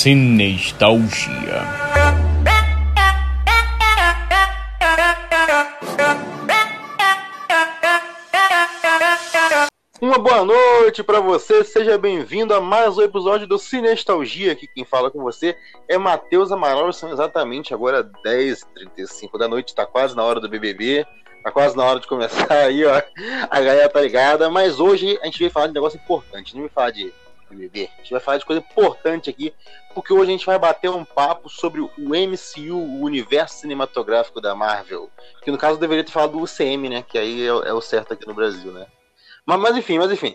Cinestalgia. Uma boa noite para você, seja bem-vindo a mais um episódio do Cinestalgia. Aqui quem fala com você é Matheus Amaral, são exatamente agora 10h35 da noite, tá quase na hora do BBB, tá quase na hora de começar aí, ó. A galera tá ligada, mas hoje a gente veio falar de um negócio importante, não me falar de A gente vai falar de coisa importante aqui, porque hoje a gente vai bater um papo sobre o MCU, o universo cinematográfico da Marvel, que no caso deveria ter falado do UCM, né, que aí é, é o certo aqui no Brasil, né. Mas, mas enfim, mas enfim.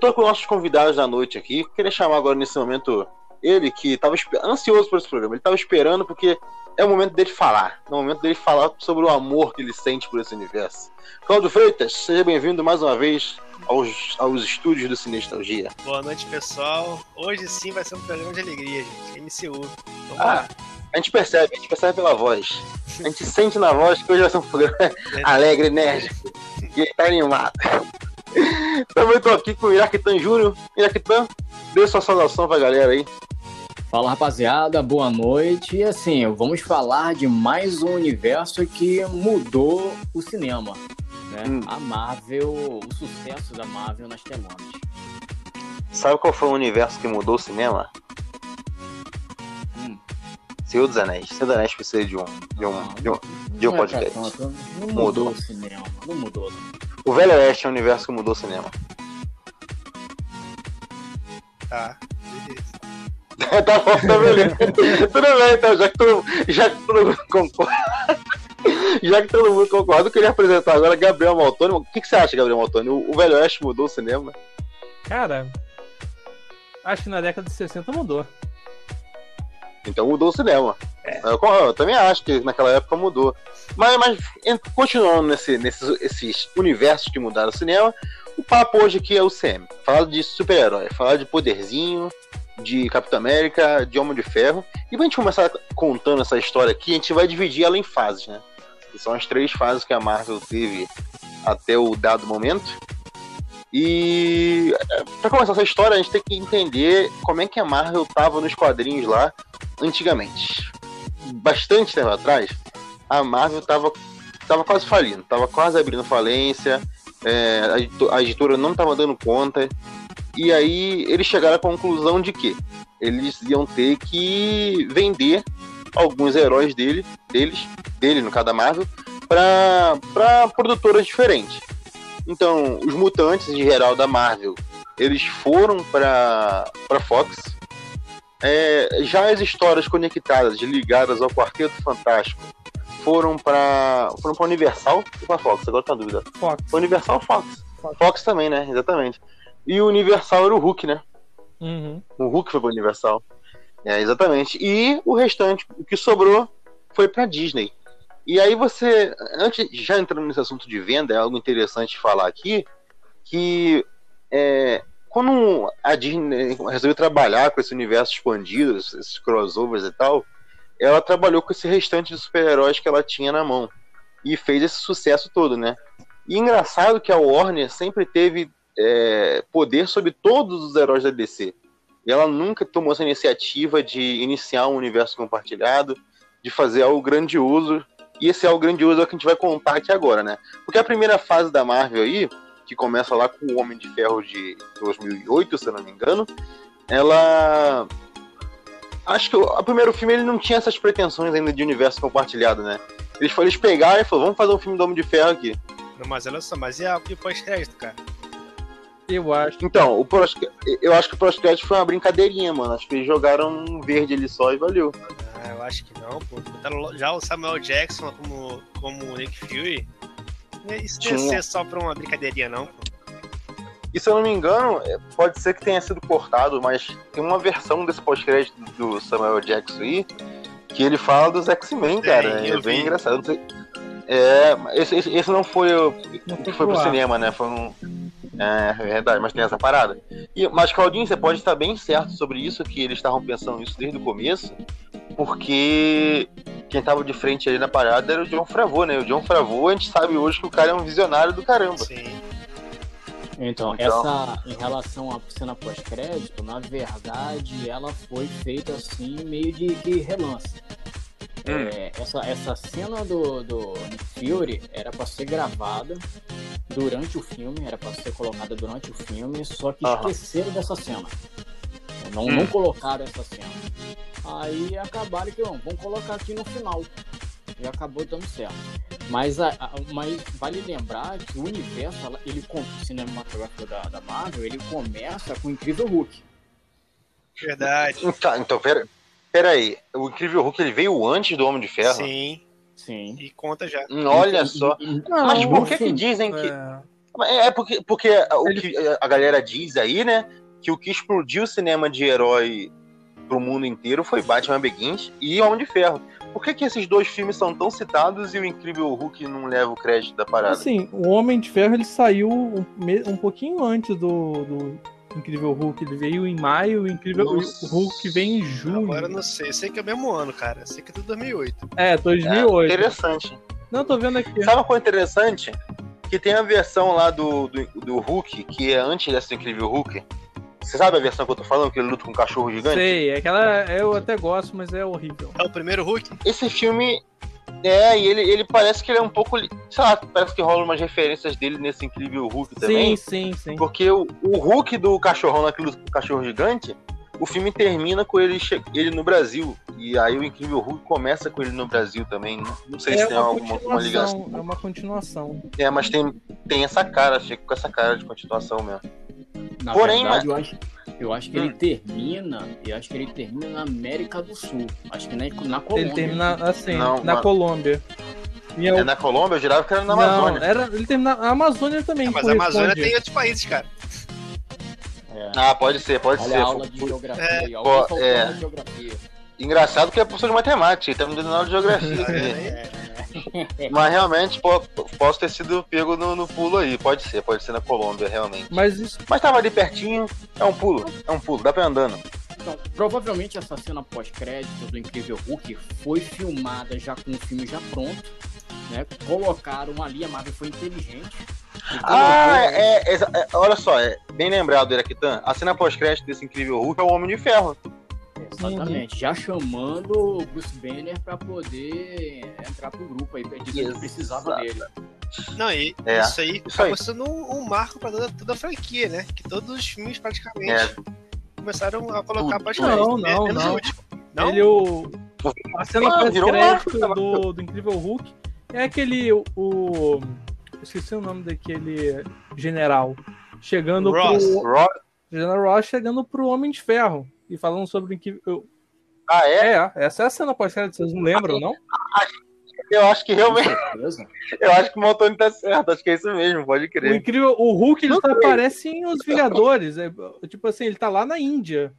Tô com nossos convidados da noite aqui. Queria chamar agora nesse momento ele, que estava ansioso por esse programa. Ele estava esperando porque é o momento dele falar. É o momento dele falar sobre o amor que ele sente por esse universo. Cláudio Freitas, seja bem-vindo mais uma vez aos, aos estúdios do Cinestalgia. Boa noite, pessoal. Hoje sim vai ser um programa de alegria, gente. MCU. Vamos Ah, lá. a gente percebe, a gente percebe pela voz. A gente sente na voz que hoje vai ser um programa alegre, enérgico. E tá animado. Também tô aqui com o Iraquitan Júnior. Iraquitan, dê sua saudação pra galera aí. Fala rapaziada, boa noite. E assim, vamos falar de mais um universo que mudou o cinema. Né? Hum. A Marvel, o sucesso da Marvel nas telonas. Sabe qual foi o universo que mudou o cinema? Hum. Senhor dos Anéis. Senhor dos Anéis precisa de um, de um, de um, de um é podcast. Não Mudou. mudou o cinema, não mudou. O Velho Oeste é o universo que mudou o cinema. Tá, beleza. tá bom, tá beleza. Tudo bem, então, já que todo, já que todo mundo concorda. Já que todo mundo concorda, eu queria apresentar agora Gabriel Maltoni. O que, que você acha, Gabriel Maltoni? O, o Velho Oeste mudou o cinema? Cara, acho que na década de 60 mudou. Então mudou o cinema. Eu, eu também acho que naquela época mudou. Mas, mas continuando nesse, nesses esses universos que mudaram o cinema, o papo hoje aqui é o CM. Falar de super-herói, falar de poderzinho, de Capitão América, de Homem de Ferro. E pra gente começar contando essa história aqui, a gente vai dividir ela em fases, né? Que são as três fases que a Marvel teve até o dado momento. E é, pra começar essa história, a gente tem que entender como é que a Marvel tava nos quadrinhos lá antigamente. Bastante tempo atrás, a Marvel tava, tava quase falindo, tava quase abrindo falência, é, a editora não tava dando conta. E aí eles chegaram à conclusão de que eles iam ter que vender alguns heróis dele, deles, dele no caso da Marvel, para produtoras diferentes. Então, os mutantes em geral da Marvel, eles foram para para Fox. É, já as histórias conectadas, ligadas ao Quarteto Fantástico, foram para foram para Universal ou para Fox? Agora tá dúvida. Fox. Universal Fox? Fox. Fox também, né? Exatamente. E o Universal era o Hulk, né? Uhum. O Hulk foi para Universal. É, exatamente. E o restante, o que sobrou, foi para Disney. E aí você, antes, já entrando nesse assunto de venda, é algo interessante falar aqui, que é, quando a Disney resolveu trabalhar com esse universo expandido, esses crossovers e tal, ela trabalhou com esse restante de super-heróis que ela tinha na mão. E fez esse sucesso todo, né? E engraçado que a Warner sempre teve é, poder sobre todos os heróis da DC. E ela nunca tomou essa iniciativa de iniciar um universo compartilhado, de fazer algo grandioso. E esse algo grandioso é o que a gente vai contar aqui agora, né? Porque a primeira fase da Marvel aí, que começa lá com o Homem de Ferro de 2008, se eu não me engano, ela. Acho que o primeiro filme ele não tinha essas pretensões ainda de universo compartilhado, né? Eles, eles pegaram e falaram, vamos fazer um filme do Homem de Ferro aqui. Não, mas olha só, mas e, a, e o pós-crédito, cara? Eu acho. Então, o eu acho que o pós-crédito foi uma brincadeirinha, mano. Acho que eles jogaram um verde ali só e valeu. Ah, eu acho que não, pô. Botaram já o Samuel Jackson como, como o Nick Fury. Isso deve ser só pra uma brincadeirinha, não, pô. E se eu não me engano, é, pode ser que tenha sido cortado, mas tem uma versão desse pós-crédito do Samuel Jackson aí que ele fala dos X-Men, cara. É eu bem vi. engraçado. É, esse, esse, esse não foi o Não que foi pro cinema, né? Foi um. É, é verdade, mas tem essa parada. E, mas, Claudinho, você pode estar bem certo sobre isso, que eles estavam pensando nisso desde o começo, porque quem tava de frente ali na parada era o John Favreau, né? O John Favreau, a gente sabe hoje que o cara é um visionário do caramba. Sim. Então, Então- essa em relação à cena pós-crédito, na verdade, ela foi feita assim, meio de, de relance. Hum. É, essa, essa cena do, do Fury era para ser gravada durante o filme, era para ser colocada durante o filme, só que Aham. esqueceram dessa cena. Não, Hum. não colocaram essa cena. Aí acabaram que, não, vamos colocar aqui no final. E acabou dando certo. Mas, a, a- mas vale lembrar que o universo, ela- ele, com- cinematográfico da, da Marvel, ele começa com o Incrível Hulk. Verdade. Tá, então, pera, pera aí. O Incrível Hulk ele veio antes do Homem de Ferro? Sim, Sim. e conta já. Hum, Olha só. Não, Mas por que, que sim. dizem que. é, É porque, porque o que a galera diz aí, né? Que o que explodiu o cinema de herói pro mundo inteiro foi Batman Begins e Homem de Ferro. Por que, que esses dois filmes são tão citados e o Incrível Hulk não leva o crédito da parada? Assim, o Homem de Ferro ele saiu um, um pouquinho antes do, do Incrível Hulk. Ele veio em maio, o Incrível Nossa. Hulk vem em junho. Agora eu não sei. Sei que é o mesmo ano, cara. Sei que é tudo 2008. É, É, 2008. interessante. Não, tô vendo aqui. Sabe uma coisa interessante? Que tem a versão lá do, do, do Hulk, que é antes dessa do Incrível Hulk. Você sabe a versão que eu tô falando, que ele luta com um cachorro gigante? Sei, aquela eu até gosto, mas é horrível. É o primeiro Hulk? Esse filme. É, e ele, ele parece que ele é um pouco. Sei lá, parece que rola umas referências dele nesse incrível Hulk também. Sim, sim, sim. Porque o, o Hulk do cachorrão naquele cachorro gigante, o filme termina com ele, ele no Brasil. E aí o incrível Hulk começa com ele no Brasil também. Não, sei É se tem uma alguma, alguma ligação. É uma continuação. É, mas tem, tem essa cara, chega com essa cara de continuação mesmo. Na Porém, verdade, eu acho, eu acho que Hum. ele termina, eu acho que ele termina na América do Sul. Acho que na, na Colômbia. Ele termina assim, Não, na mas- Colômbia. E É na Colômbia, eu jurava que era na Não, Amazônia. era, ele termina na Amazônia também. Mas a Amazônia tem outros países, cara. É. Ah, pode ser, pode Olha ser. a aula de geografia. É, aí, pô, Alguém faltou é. aula de geografia. Engraçado que é professor de matemática, ele tá me dando aula de geografia. É. Mas realmente po- posso ter sido pego no, no pulo aí. Pode ser, pode ser na Colômbia, realmente. Mas isso Mas tava ali pertinho, é um pulo, é um pulo, dá pra ir andando. Então, provavelmente essa cena pós-crédito do Incrível Hulk foi filmada já com o filme já pronto, né? Colocaram ali, a Marvel foi inteligente. Ah, é, exa- é, olha só, é bem lembrado, Iraquitan. A cena pós-crédito desse incrível Hulk é o Homem de Ferro. Exatamente, já chamando o Bruce Banner pra poder entrar pro grupo aí, dizendo que precisava Exato. dele. Não, e É, isso aí isso aí. acabou sendo um, marco pra toda, toda a franquia, né? Que todos os filmes praticamente É. começaram a colocar pós-crédito. Não, não, menos não. Não? Ele, o... A cena Ah, marco, do, do Incrível Hulk é aquele. O, o- Esqueci o nome daquele general. Chegando Ross. pro. Rock. General Ross chegando pro Homem de Ferro. E falando sobre o Incrível. Ah, é? É, essa é a cena pós-crédito, vocês não lembram, não? Eu acho que realmente, eu acho que o Maltoni tá certo, acho que é isso mesmo, pode O crer. incrível, o Hulk ele sei. aparece em Os Vingadores. É, tipo assim, ele tá lá na Índia.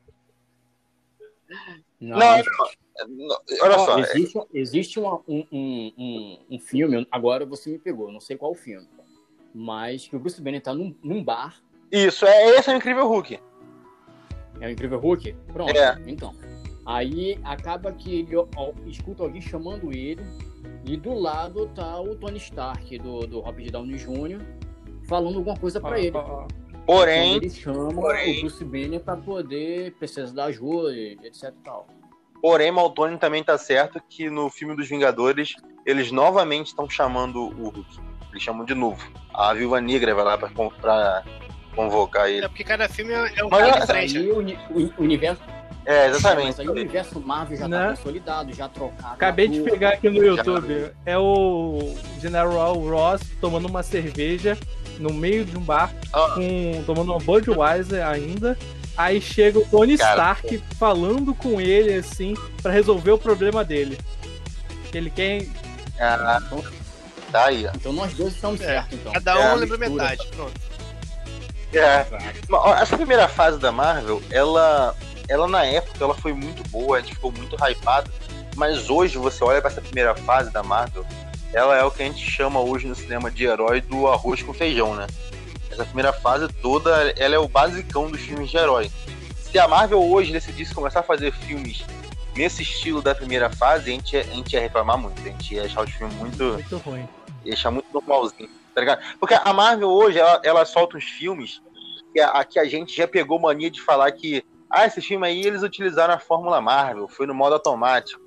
Não, Não, não, Olha só, existe, existe uma- um, um, um, um filme, agora você me pegou, não sei qual filme, mas que o Bruce Banner tá num, num bar, isso, é esse é o incrível Hulk. É o Incrível Hulk? Pronto, É. então. Aí acaba que ele ó, escuta alguém chamando ele, e do lado tá o Tony Stark, do, do Robert Downey Jr., falando alguma coisa pra Ó, ele. ó. Quando Porém, ele chama porém- o Bruce Banner pra poder precisar da ajuda, e etc e tal. porém, Maltoni também tá certo que no filme dos Vingadores, eles novamente estão chamando o Hulk. Eles chamam de novo. A Viúva Negra vai lá pra, pra convocar ele. É porque cada filme é é um Mas cara Mas aí o, o universo É, Mas exatamente. aí o universo Marvel já Né? tá consolidado, já trocado. Acabei de pegar aqui no YouTube. É o General Ross tomando uma cerveja no meio de um bar, Ah. com, tomando uma Budweiser ainda. Aí chega o Tony Cara. Stark falando com ele assim pra resolver o problema dele. Ele quer. Ah, tá aí, ó. Então nós dois estamos É, certos, então. Cada É, um a lembra mistura. metade. Pronto. É. Essa primeira fase da Marvel, ela, ela na época ela foi muito boa, a gente ficou muito hypado. Mas hoje você olha pra essa primeira fase da Marvel, ela é o que a gente chama hoje no cinema de herói do arroz com feijão, né? Essa primeira fase toda, ela é o basicão dos filmes de herói. Se a Marvel hoje decidisse começar a fazer filmes nesse estilo da primeira fase, a gente, ia- a gente ia reclamar muito, a gente ia achar os filmes muito. Muito ruim. ia achar muito normalzinho. Tá ligado? Porque a Marvel hoje, ela, ela solta uns filmes que a, que a gente já pegou mania de falar que ah, esse filme aí eles utilizaram a fórmula Marvel, foi no modo automático.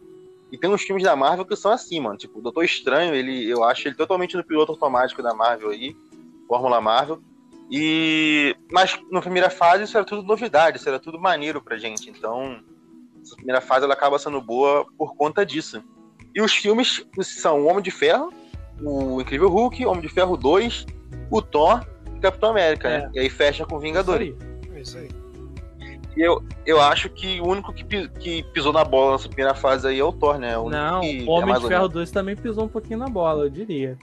E tem uns filmes da Marvel que são assim, mano. Tipo, o Doutor Estranho, ele, eu acho ele totalmente no piloto automático da Marvel aí, Fórmula Marvel. E mas na primeira fase isso era tudo novidade, isso era tudo maneiro pra gente. Então, essa primeira fase ela acaba sendo boa por conta disso. E os filmes são o Homem de Ferro, o Incrível Hulk, Homem de Ferro 2, o Thor e Capitão América, É. né? E aí fecha com Vingadores. Isso aí. É isso aí. E eu, eu acho que o único que, que pisou na bola nessa primeira fase aí é o Thor, né? O único Não, que o Homem é de Ferro menos. 2 também pisou um pouquinho na bola, eu diria.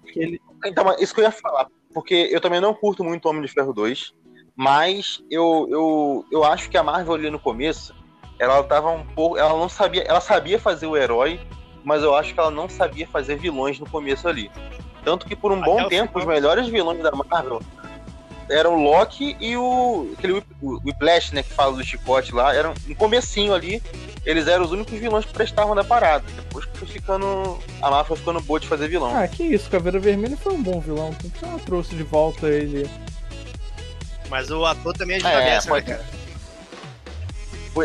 Porque ele, Então, isso que eu ia falar. Porque eu também não curto muito Homem de Ferro 2. Mas eu, eu, eu acho que a Marvel ali no começo, ela tava um pouco. Ela não sabia. Ela sabia fazer o herói, mas eu acho que ela não sabia fazer vilões no começo ali. Tanto que por um Até bom tempo, os melhores vilões da Marvel eram o Loki e o. aquele Whiplash, né? Que fala do chicote lá. Eram no comecinho ali. Eles eram os únicos vilões que prestavam da parada. Depois que foi ficando. A Marvel foi ficando boa de fazer vilão. Ah, que isso, Caveira Vermelha foi um bom vilão. Por que ela trouxe de volta ele? Mas o ator também ajuda É, dessa, né, pode- cara?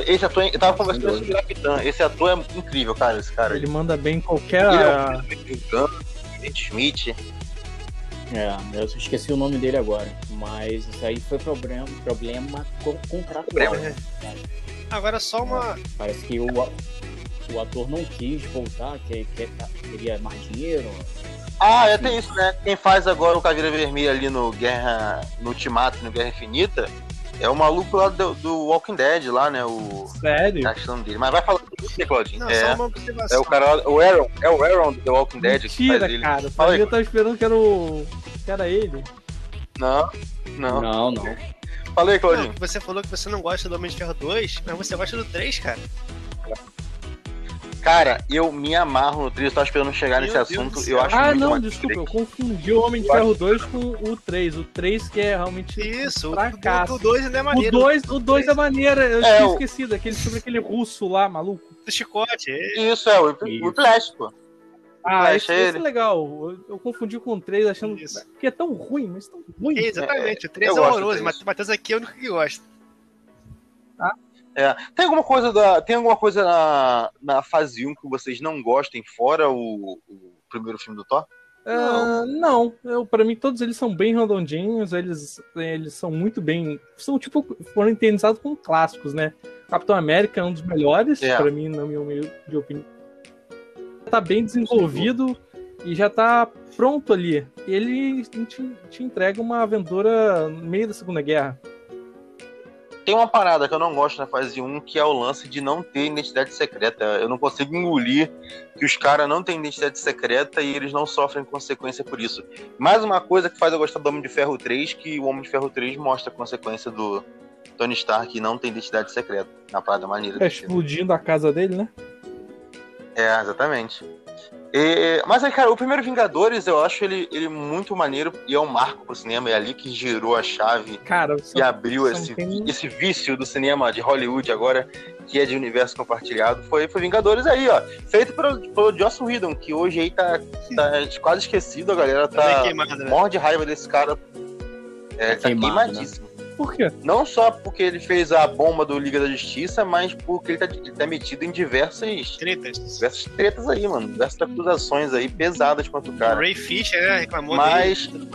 Esse ator, eu tava conversando sobre o Capitã. Esse ator é incrível, cara. Esse cara. Ele manda bem em qualquer. Ele é um Smith. É, eu esqueci o nome dele agora. Mas isso aí foi problema, problema co- contratual. Problema, Agora só uma. Parece que o, a- o ator não quis voltar, que, que queria mais dinheiro. Ah, é, tem isso, né? Quem faz agora o Caveira Vermelha ali no Guerra. No Ultimato, no Guerra Infinita, é o maluco lá do, do Walking Dead, lá, né? O. Sério? Tá achando dele. Mas vai falar você, Claudinho. Não, é, só uma observação. é o cara. O Aaron. É o Aaron do The Walking Dead que Mentira, faz ele. cara. Fala aí. Eu tava esperando que era o. que era ele. Não, não. Não, não. Fala aí, Não, Claudinho. que você falou que você não gosta do Homem de Ferro 2, mas você gosta do 3, cara. Cara, eu me amarro no 3, eu tava esperando chegar Meu nesse Deus assunto. Eu acho Ah, muito não, desculpa, eu confundi o Homem de Eu Ferro 2 com o 3. O 3 que é realmente. Isso, Fracasso. o 2 ainda é O maneiro. 2, o 2 é maneiro, eu É, tinha o- esquecido, aquele sobre aquele russo lá, maluco. Do chicote. é- Isso, é o Isso. Whiplash, pô. Ah, Flash, esse, é esse é legal. Eu, eu confundi com o 3 achando Isso. que é tão ruim, mas tão ruim. É, exatamente, o 3 eu é horroroso, mas o Matheus aqui é o único que gosta. É. Tem alguma coisa da. Tem alguma coisa na, na fase 1 que vocês não gostem, fora o, o primeiro filme do Thor? Ah, não, eu, pra mim todos eles são bem redondinhos, eles, eles são muito bem. São tipo, foram entendizados como clássicos, né? Capitão América é um dos melhores, É. pra mim, na minha humilde opinião. Tá bem desenvolvido e já tá pronto ali. Ele te, te entrega uma aventura no meio da Segunda Guerra. Tem uma parada que eu não gosto na fase 1, que é o lance de não ter identidade secreta. Eu não consigo engolir que os caras não têm identidade secreta e eles não sofrem consequência por isso. Mais uma coisa que faz eu gostar do Homem de Ferro 3, que o Homem de Ferro 3 mostra a consequência do Tony Stark não tem identidade secreta. Na parada maneira. É, explodindo a casa dele, né? É, exatamente. E- mas aí, cara, o primeiro Vingadores eu acho ele, ele muito maneiro e é um marco pro cinema. É ali que girou a chave Cara, e abriu esse, tem- esse vício do cinema de Hollywood agora, que é de universo compartilhado, foi, foi Vingadores aí, ó. Feito pelo, pelo Joss Whedon, que hoje aí tá, tá quase esquecido, a galera Tá tá queimado, né? morre de raiva desse cara. É, tá queimado, queimadíssimo. Por quê? Não só porque ele fez a bomba do Liga da Justiça, mas porque ele tá, ele tá metido em diversas, Tretas. diversas tretas aí, mano. Diversas acusações aí pesadas contra o O cara. Ray Fisher, né? Reclamou Mas- dele.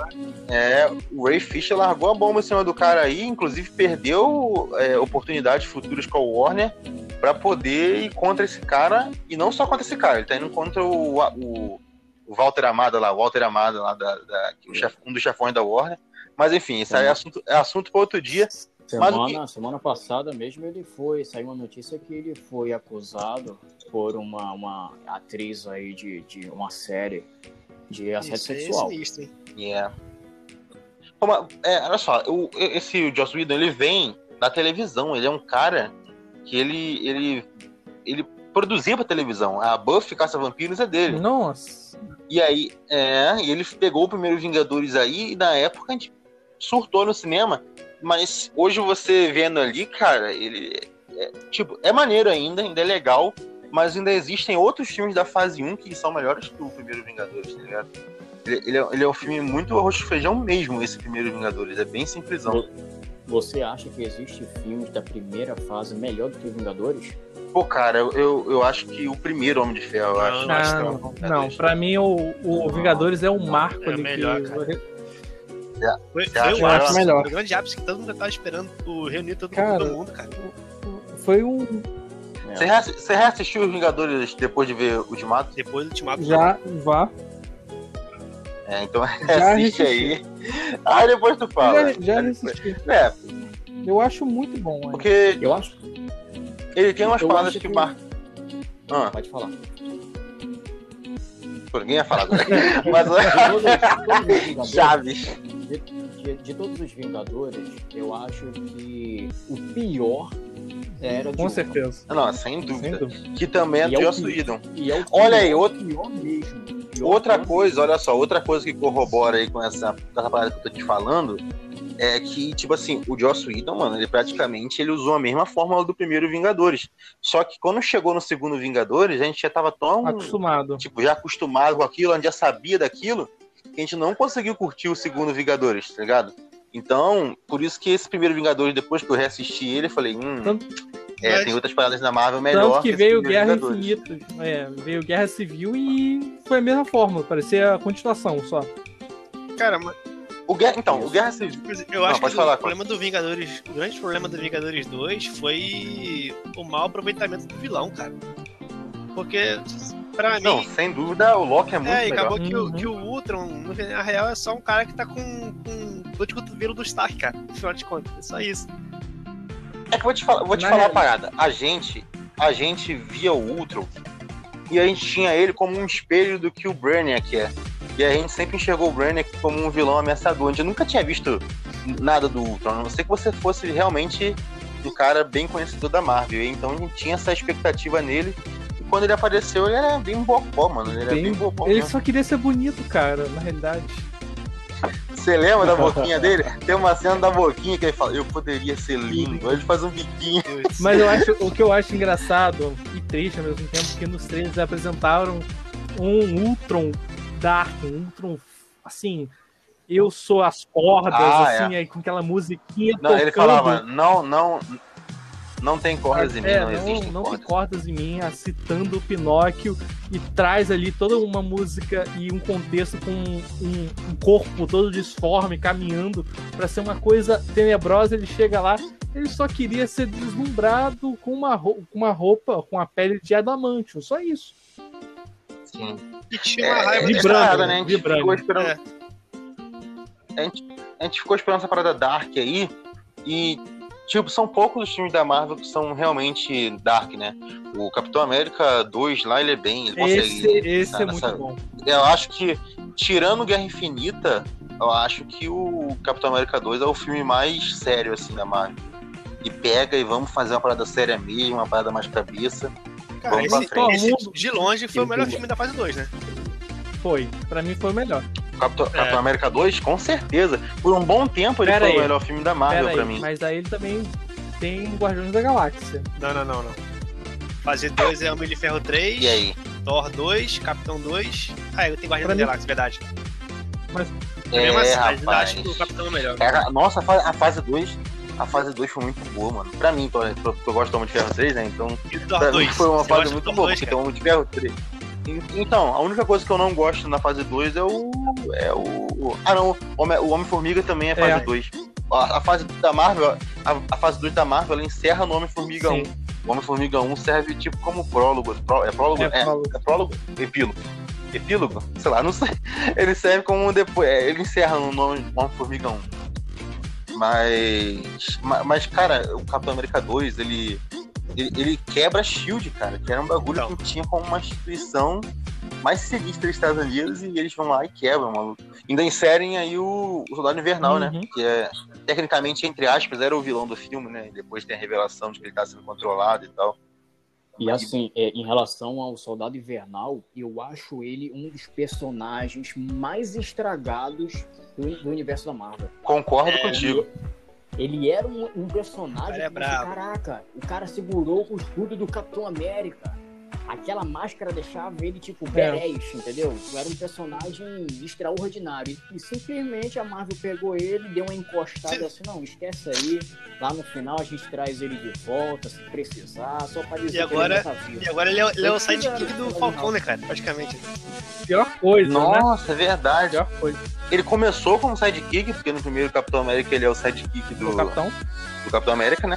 É, o Ray Fisher largou a bomba em cima do cara aí, inclusive perdeu é, oportunidades futuras com a Warner pra poder ir contra esse cara, e não só contra esse cara, ele tá indo contra o, o, o Walter Amada lá, o Walter Amada lá, da, da- o chef- um dos chefões da Warner. Mas enfim, isso aí é assunto, é assunto para outro dia. Mas o Semana, semana passada mesmo ele foi, saiu uma notícia que ele foi acusado por uma, uma atriz aí de, de uma série de assédio Isso é sexual. sinistro, hein? Yeah. Como- é, olha só, o, esse Joss Whedon, ele vem da televisão, ele é um cara que ele, ele, ele produzia pra televisão. A Buffy Caça Vampiros é dele. Nossa. E aí, é, e ele pegou o primeiro Vingadores aí, e na época a gente surtou no cinema. Mas hoje você vendo ali, cara, ele. É, tipo, é maneiro ainda, ainda é legal, mas ainda existem outros filmes da fase 1 que são melhores que o primeiro Vingadores, tá ligado? Ele, ele é, ele é um filme muito arroz com feijão mesmo, esse primeiro Vingadores. É bem simplesão. Você acha que existe filmes da primeira fase melhor do que Vingadores? Pô, cara, eu, eu, eu acho que o primeiro Homem de Ferro, eu acho. Não, é o não, não, pra mim o, o Vingadores é um marco É ali. melhor, que... cara. Foi, Você foi acha o melhor? ápice, Melhor. o grande ápice que todo mundo tava esperando o reunir todo, Cara, todo mundo, cara. Foi um. Você, você reassistiu os Vingadores depois de ver o Ultimato? Depois do Ultimato. Já vá. É, então Já assiste aí. Aí depois tu fala. Já, já assisti. É, Eu acho muito bom. porque Eu acho. ele tem umas Eu acho que que- marcam. Ah, Pode falar. Ninguém ia falar agora. Mas De todos, de Chaves. de, de- de todos os Vingadores, eu acho que o pior era Com certeza. Não, sem Sem dúvida. dúvida. Que também é E é do o Joss que- Whedon. E é o Olha aí, outro- pior mesmo. Outra coisa, olha só, outra coisa que corrobora aí com essa, essa parada que eu tô te falando é que, tipo assim, o Joss Whedon, mano, ele praticamente ele usou a mesma fórmula do primeiro Vingadores. Só que quando chegou no segundo Vingadores, a gente já tava tão, Acostumado. tipo, já acostumado com aquilo, a gente já sabia daquilo, que a gente não conseguiu curtir o segundo Vingadores, tá ligado? Então, por isso que esse primeiro Vingadores, depois que eu reassisti ele, eu falei, hum, Tanto- é, Mas- tem outras paradas na Marvel melhor Tanto que esse veio Guerra. Infinita. É, veio Guerra Civil e foi a mesma fórmula. Parecia a continuação só. Cara, mas O Guerra, então, o Guerra Civil. eu Não, acho pode que falar, o problema do Vingadores, o grande problema do Vingadores 2 foi o mau aproveitamento do vilão, cara. Porque, pra Não, mim, sem dúvida, o Loki é muito É, e melhor. acabou que, o, Uhum. que o Ultron, no- na real, é só um cara que tá com, com dor de cotovelo do Stark, cara. Afinal de contas, é só isso. É que eu vou te falar, vou te falar uma parada. A gente, a gente via o Ultron e a gente tinha ele como um espelho do que o Brainiac é. E a gente sempre enxergou o Brainiac como um vilão ameaçador. A gente nunca tinha visto nada do Ultron, a não ser que você fosse realmente um cara bem conhecido da Marvel. Então a gente tinha essa expectativa nele. E quando ele apareceu, ele era bem bocó, mano. Ele era bem, Bem- bocó. Ele mesmo. só queria ser bonito, cara, na realidade. Você lembra da boquinha dele? Tem uma cena da boquinha que ele fala, eu poderia ser lindo. Aí ele faz um biquinho. Mas eu acho, o que eu acho engraçado e triste ao mesmo tempo que nos trailers apresentaram um Ultron Dark, um Ultron assim, eu sou as cordas, Ah, assim, aí com aquela musiquinha Não, ele tocando. falava, não, não, não tem cordas em mim, É, não, não, existem não tem cordas. cordas em mim, citando o Pinóquio e traz ali toda uma música e um contexto com um, um corpo todo disforme caminhando pra ser uma coisa tenebrosa. Ele chega lá, ele só queria ser deslumbrado com uma, ro- com uma roupa, com a pele de adamantio, só isso. Sim. E tinha uma É, raiva vibrando, né? A gente vibrando. ficou esperando. É. A, gente, a gente ficou esperando essa parada Dark aí. E, tipo, são poucos os filmes da Marvel que são realmente Dark, né? O Capitão América 2 lá, ele é bem. Ele consegue. Esse, esse tá é nessa- muito bom. Eu acho que, tirando Guerra Infinita, eu acho que o Capitão América 2 é o filme mais sério, assim, da Marvel. E pega e vamos fazer uma parada séria mesmo, uma parada mais cabeça. Cara, Vamos pra esse, frente. esse, de longe foi o melhor filme da fase 2, né? Foi. Pra mim foi o melhor. Capitão, Capitão América 2, com certeza. Por um bom tempo ele Pera foi aí. o melhor filme da Marvel Pera pra aí, mim. mas aí ele também tem Guardiões da Galáxia. Não, não, não, não. Fase 2 é Homem de Ferro 3, E aí? Thor 2, Capitão 2. Ah, eu tenho Pra Guardião da mim- Galáxia, verdade. É, Mesmo assim, mas eu rapaz. acho que o Capitão é melhor. Cara, nossa, a fa- a fase 2. A fase 2 foi muito boa, mano. Pra mim, porque eu, gosto do Homem de Ferro 3, né? Então, E Thor pra mim 2. foi uma fase muito boa, 2, porque tem o Homem de Ferro 3. Então, a única coisa que eu não gosto na fase 2 é o. É o. Ah, não. O Homem- O Homem-Formiga também é fase É. 2. A, a fase da Marvel, a, a fase 2 da Marvel, ela encerra no Homem-Formiga 1. Sim. O Homem-Formiga 1 serve tipo como prólogo. Pró- é prólogo? É, É, prólogo. é prólogo? Epílogo. Epílogo? Sei lá, não sei. Ele serve como depois. é, ele encerra no Homem-Formiga 1. Mas. ma- Mas, cara, o Capitão América 2, ele. Ele, ele quebra a Shield, cara, que era um bagulho Então. que tinha como uma instituição mais sinistra dos Estados Unidos e eles vão lá e quebram, maluco. Ainda inserem aí o, o Soldado Invernal, né? Uhum. Que é, tecnicamente, entre aspas, era o vilão do filme, né? E depois tem a revelação de que ele tá sendo controlado e tal. E assim, é, em relação ao Soldado Invernal, eu acho ele um dos personagens mais estragados do, do universo da Marvel. Concordo É, contigo. Ele era um, um personagem cara é que caraca, o cara segurou o escudo do Capitão América. Aquela máscara deixava ele, É. tipo, badass, entendeu? Era um personagem extraordinário. E simplesmente a Marvel pegou ele, deu uma encostada assim, não, esquece aí. Lá no final a gente traz ele de volta, se precisar, só pra dizer E agora- que ele tá. E agora ele é, ele é o sidekick do né? Falcão, né, cara? Praticamente. Pior coisa, né? Nossa, é verdade. Pior coisa. Ele começou como sidekick, porque no primeiro Capitão América ele é o sidekick do, O capitão. do Capitão América, né?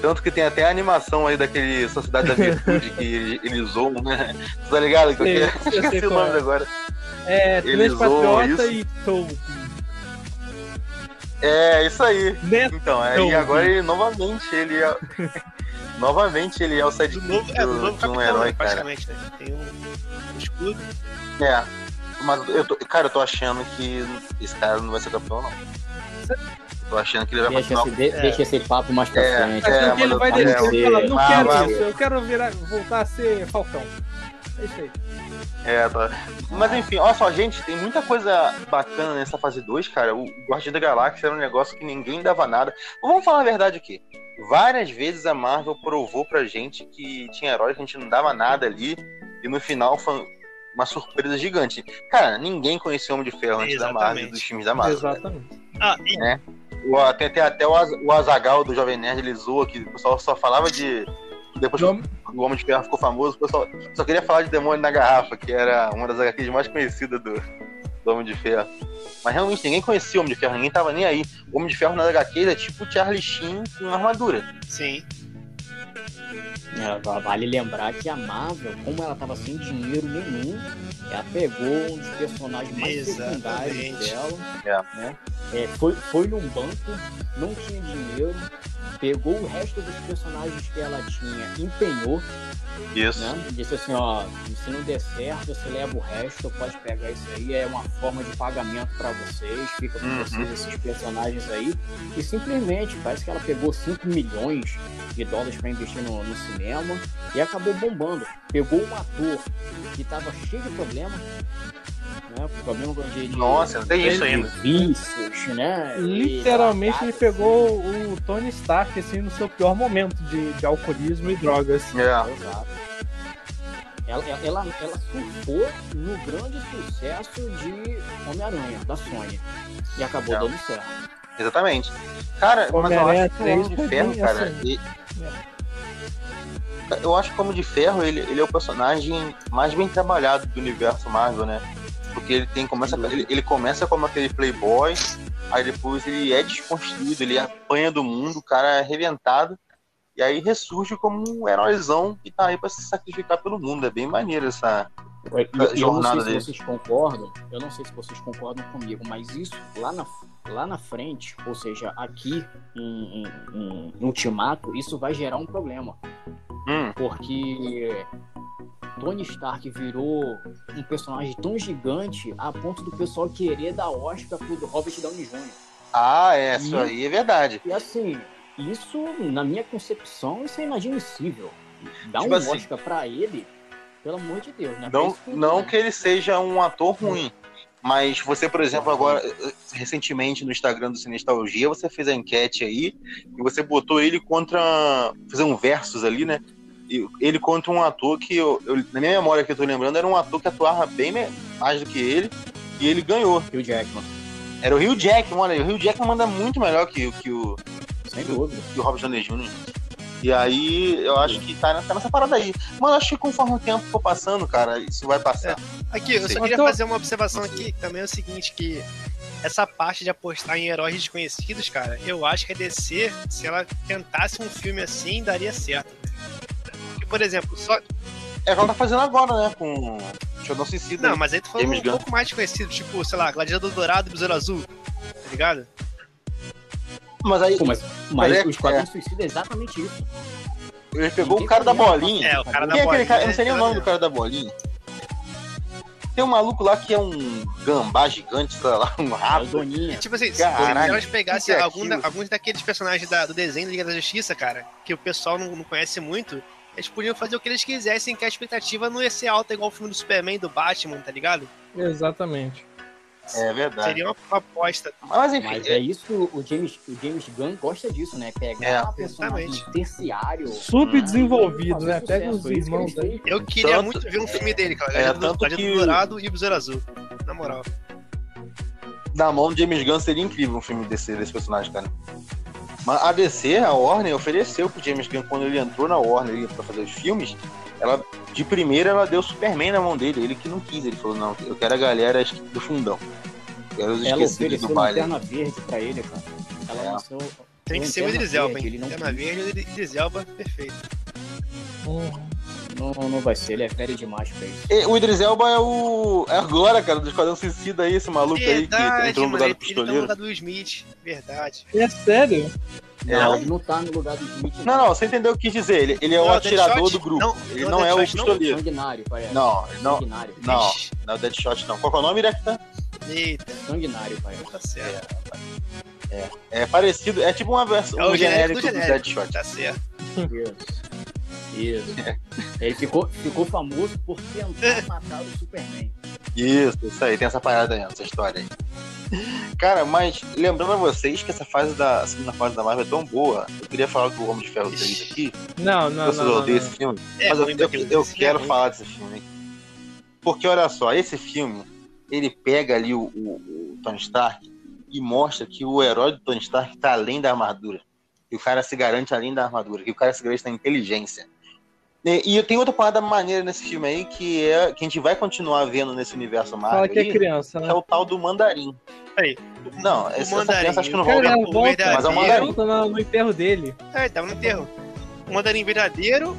Tanto que tem até a animação aí daquele Sociedade da Virtude que ele- eles zoam, né? Tá ligado? Que eu Sei, que- eu sei esqueci o nome é. agora. É, Três Patriota e Toad. É, isso aí. Neto. Então, aí Não, agora ele novamente ele é. novamente ele é o Do sidekick novo, é, do do- um herói, né, cara. né? Tem um, um escudo. É. Mas eu tô, cara, eu tô achando que esse cara não vai ser campeão, não. Tô achando que ele vai Deixa continuar. esse, de- É. deixa esse papo mais pra É, frente. Achando É, que ele vai é, e falar, não quero mas- isso, eu quero virar, voltar a ser Falcão. É isso aí. É, tá. Mas enfim, olha só, gente, tem muita coisa bacana nessa fase 2, cara. O Guardião da Galáxia era um negócio que ninguém dava nada. Vamos falar a verdade aqui. Várias vezes a Marvel provou pra gente que tinha heróis que a gente não dava nada ali. E no final foi uma surpresa gigante. Cara, ninguém conhecia o Homem de Ferro antes da Marvel, Exatamente. dos filmes da Marvel. Exatamente. Ah, e O, tem, tem até o, Az- o Azagal do Jovem Nerd, ele zoa que o pessoal só falava de. Depois que o Homem de Ferro ficou famoso, o pessoal só queria falar de Demônio na Garrafa, que era uma das HQs mais conhecidas do, do Homem de Ferro. Mas realmente ninguém conhecia o Homem de Ferro, ninguém tava nem aí. O Homem de Ferro nas HQs é tipo o Charlie Sheen com armadura. sim. É, va- vale lembrar que a Marvel, como ela tava sem dinheiro nenhum, ela pegou um dos personagens mais secundários dela, né? É, foi, foi num banco, não tinha dinheiro, pegou o resto dos personagens que ela tinha, empenhou, Isso. né? Disse assim, ó, se não der certo, você leva o resto, pode pegar isso aí, é uma forma de pagamento pra vocês, fica com Uhum. vocês esses personagens aí. E simplesmente, parece que ela pegou 5 milhões de dólares pra investir no, no cinema e acabou bombando. Pegou um ator que tava cheio de problema, né? Problema de, de Nossa, tem isso ainda. vícios, né? E Literalmente ele pegou o Tony Stark assim no seu pior momento de, de alcoolismo e drogas. É. Exato. Ela, ela, ela, surfou no grande sucesso de Homem-Aranha, da Sony. E acabou É. dando certo. Exatamente. Cara, mas eu acho que o Homem 3 de Ferro, bem cara. assim. ele- Eu acho que o Homem de Ferro, ele, ele é o personagem mais bem trabalhado do universo Marvel, né? Porque ele tem. Começa, ele, ele começa como aquele playboy, aí depois ele é desconstruído, ele apanha do mundo, o cara é arrebentado. E aí ressurge como um heróizão que tá aí pra se sacrificar pelo mundo. É bem maneiro essa. Eu, eu não jornada sei dele. se vocês concordam, eu não sei se vocês concordam comigo, mas isso lá na, lá na frente, ou seja, aqui em, em- em Ultimato, isso vai gerar um problema. Hum, Porque Tony Stark virou um personagem tão gigante a ponto do pessoal querer dar Oscar pro Robert Downey Jr. Ah, é, isso aí é verdade. E assim, isso, na minha concepção, isso é inadmissível. Dar Tipo um assim, Oscar pra ele, pelo amor de Deus, né? Não, não que ele seja um ator ruim, mas você, por exemplo, agora, recentemente no Instagram do Sinestalgia, você fez a enquete aí e você botou ele contra. fazer um versus ali, né? E ele contra um ator que, eu, eu- na minha memória que eu tô lembrando, era um ator que atuava bem mais do que ele e ele ganhou. Hugh Jackman, Era o Hugh Jackman, olha, o Hugh Jackman manda muito melhor que, que o, sem dúvida. que o Robert Downey Jr. E aí, eu acho que tá, tá nessa parada aí. Mas eu acho que conforme o tempo for passando, cara, isso vai passar. Aqui, eu só queria Então- fazer uma observação aqui, que também é o seguinte, que essa parte de apostar em heróis desconhecidos, cara, eu acho que a DC, se ela tentasse um filme assim, daria certo. Porque, por exemplo, só. É o que ela tá fazendo agora, né? Com Esquadrão Suicida. Não, mas aí tu falou um pouco mais desconhecido, tipo, sei lá, Gladiador Dourado e Besouro Azul, tá ligado? Mas aí Pô, mas mas Mas é- o Esquadrão Suicida é exatamente isso. ele pegou Ninguém o cara da bolinha. É, o cara da Quem é aquele bolinha. cara? Eu não sei nem o é nome do cara da bolinha. Tem um maluco lá que é um gambá gigante, sei lá, um É o rato. Doninha. Tipo assim, se Caralho, elas pegassem é algum da- alguns daqueles personagens da- do desenho da Liga da Justiça, cara, que o pessoal não, não conhece muito, eles podiam fazer o que eles quisessem, que a expectativa não ia ser alta igual o filme do Superman e do Batman, tá ligado? Exatamente. É verdade. Seria uma, uma aposta. Mas enfim, Mas é isso que o James, o James Gunn gosta disso, né? Pegar É, um personagem exatamente. terciário. Subdesenvolvido, né? Pega os isso irmãos aí. Eu queria Tanto- muito ver um filme dele, cara. É, do, tanto que- do Dourado e Besouro Azul. Na moral. na mão do James Gunn seria incrível um filme desse, desse personagem, cara. Mas a DC, a Warner, ofereceu pro James Gunn quando ele entrou na Warner pra fazer os filmes. Ela, de primeira, ela deu Superman na mão dele. Ele que não quis. Ele falou: Não, eu quero a galera do fundão. Quero os Ela ofereceu do baile. Lanterna Verde pra ele, cara. Ela É. lançou Tem que ser o Idris Elba, hein? ele não Lanterna quis. Verde e Idris Elba, perfeito. Hum. Não, não vai ser, ele é velho demais pra isso. E o Idris Elba é o. É agora, cara, do Esquadrão Suicida aí, esse maluco aí que Verdade, entrou no lugar Ele, do ele tá no pistoleiro. lugar do Will Smith. Verdade. É sério? Não, É. ele não tá no lugar do Smith. Não, não, você entendeu o que quis dizer. Ele, ele é o Não, atirador Deadshot? do grupo. Não, ele não, não, é o não? pistoleiro. Sanguinário, parece. Não, ele não. Sanguinário. Não, não é o Deadshot, não. Qual é o nome, Directa? Eita, Sanguinário, parece. tá certo. É parecido, é tipo uma versão É um genérico genérico do do, genérico. Deadshot. Tá certo. Isso. Isso. Ele ficou, ficou famoso por tentar matar o Superman. Isso, isso aí, tem essa parada aí, essa história aí. Cara, mas lembrando a vocês que essa fase da a segunda fase da Marvel é tão boa, eu queria falar do Homem de Ferro 3 aqui, Não, não, vocês não. não, odeiam não. esse filme, É, mas eu, eu, eu filme, quero é ruim. falar desse filme. Porque olha só, esse filme, ele pega ali o, o- o Tony Stark e mostra que o herói do Tony Stark tá além da armadura. Que o cara se garante além da armadura, que o cara se garante na inteligência. E, e tem outra parada maneira nesse filme aí que é que a gente vai continuar vendo nesse universo Marvel. Fala que é criança, que né? é o tal do mandarim. Aí, Não, essa, essa mandarim, criança acho que não o volta. Cara, o volta, Mas é um mandarim. volta no, no enterro dele. É, tava no enterro. O mandarim verdadeiro.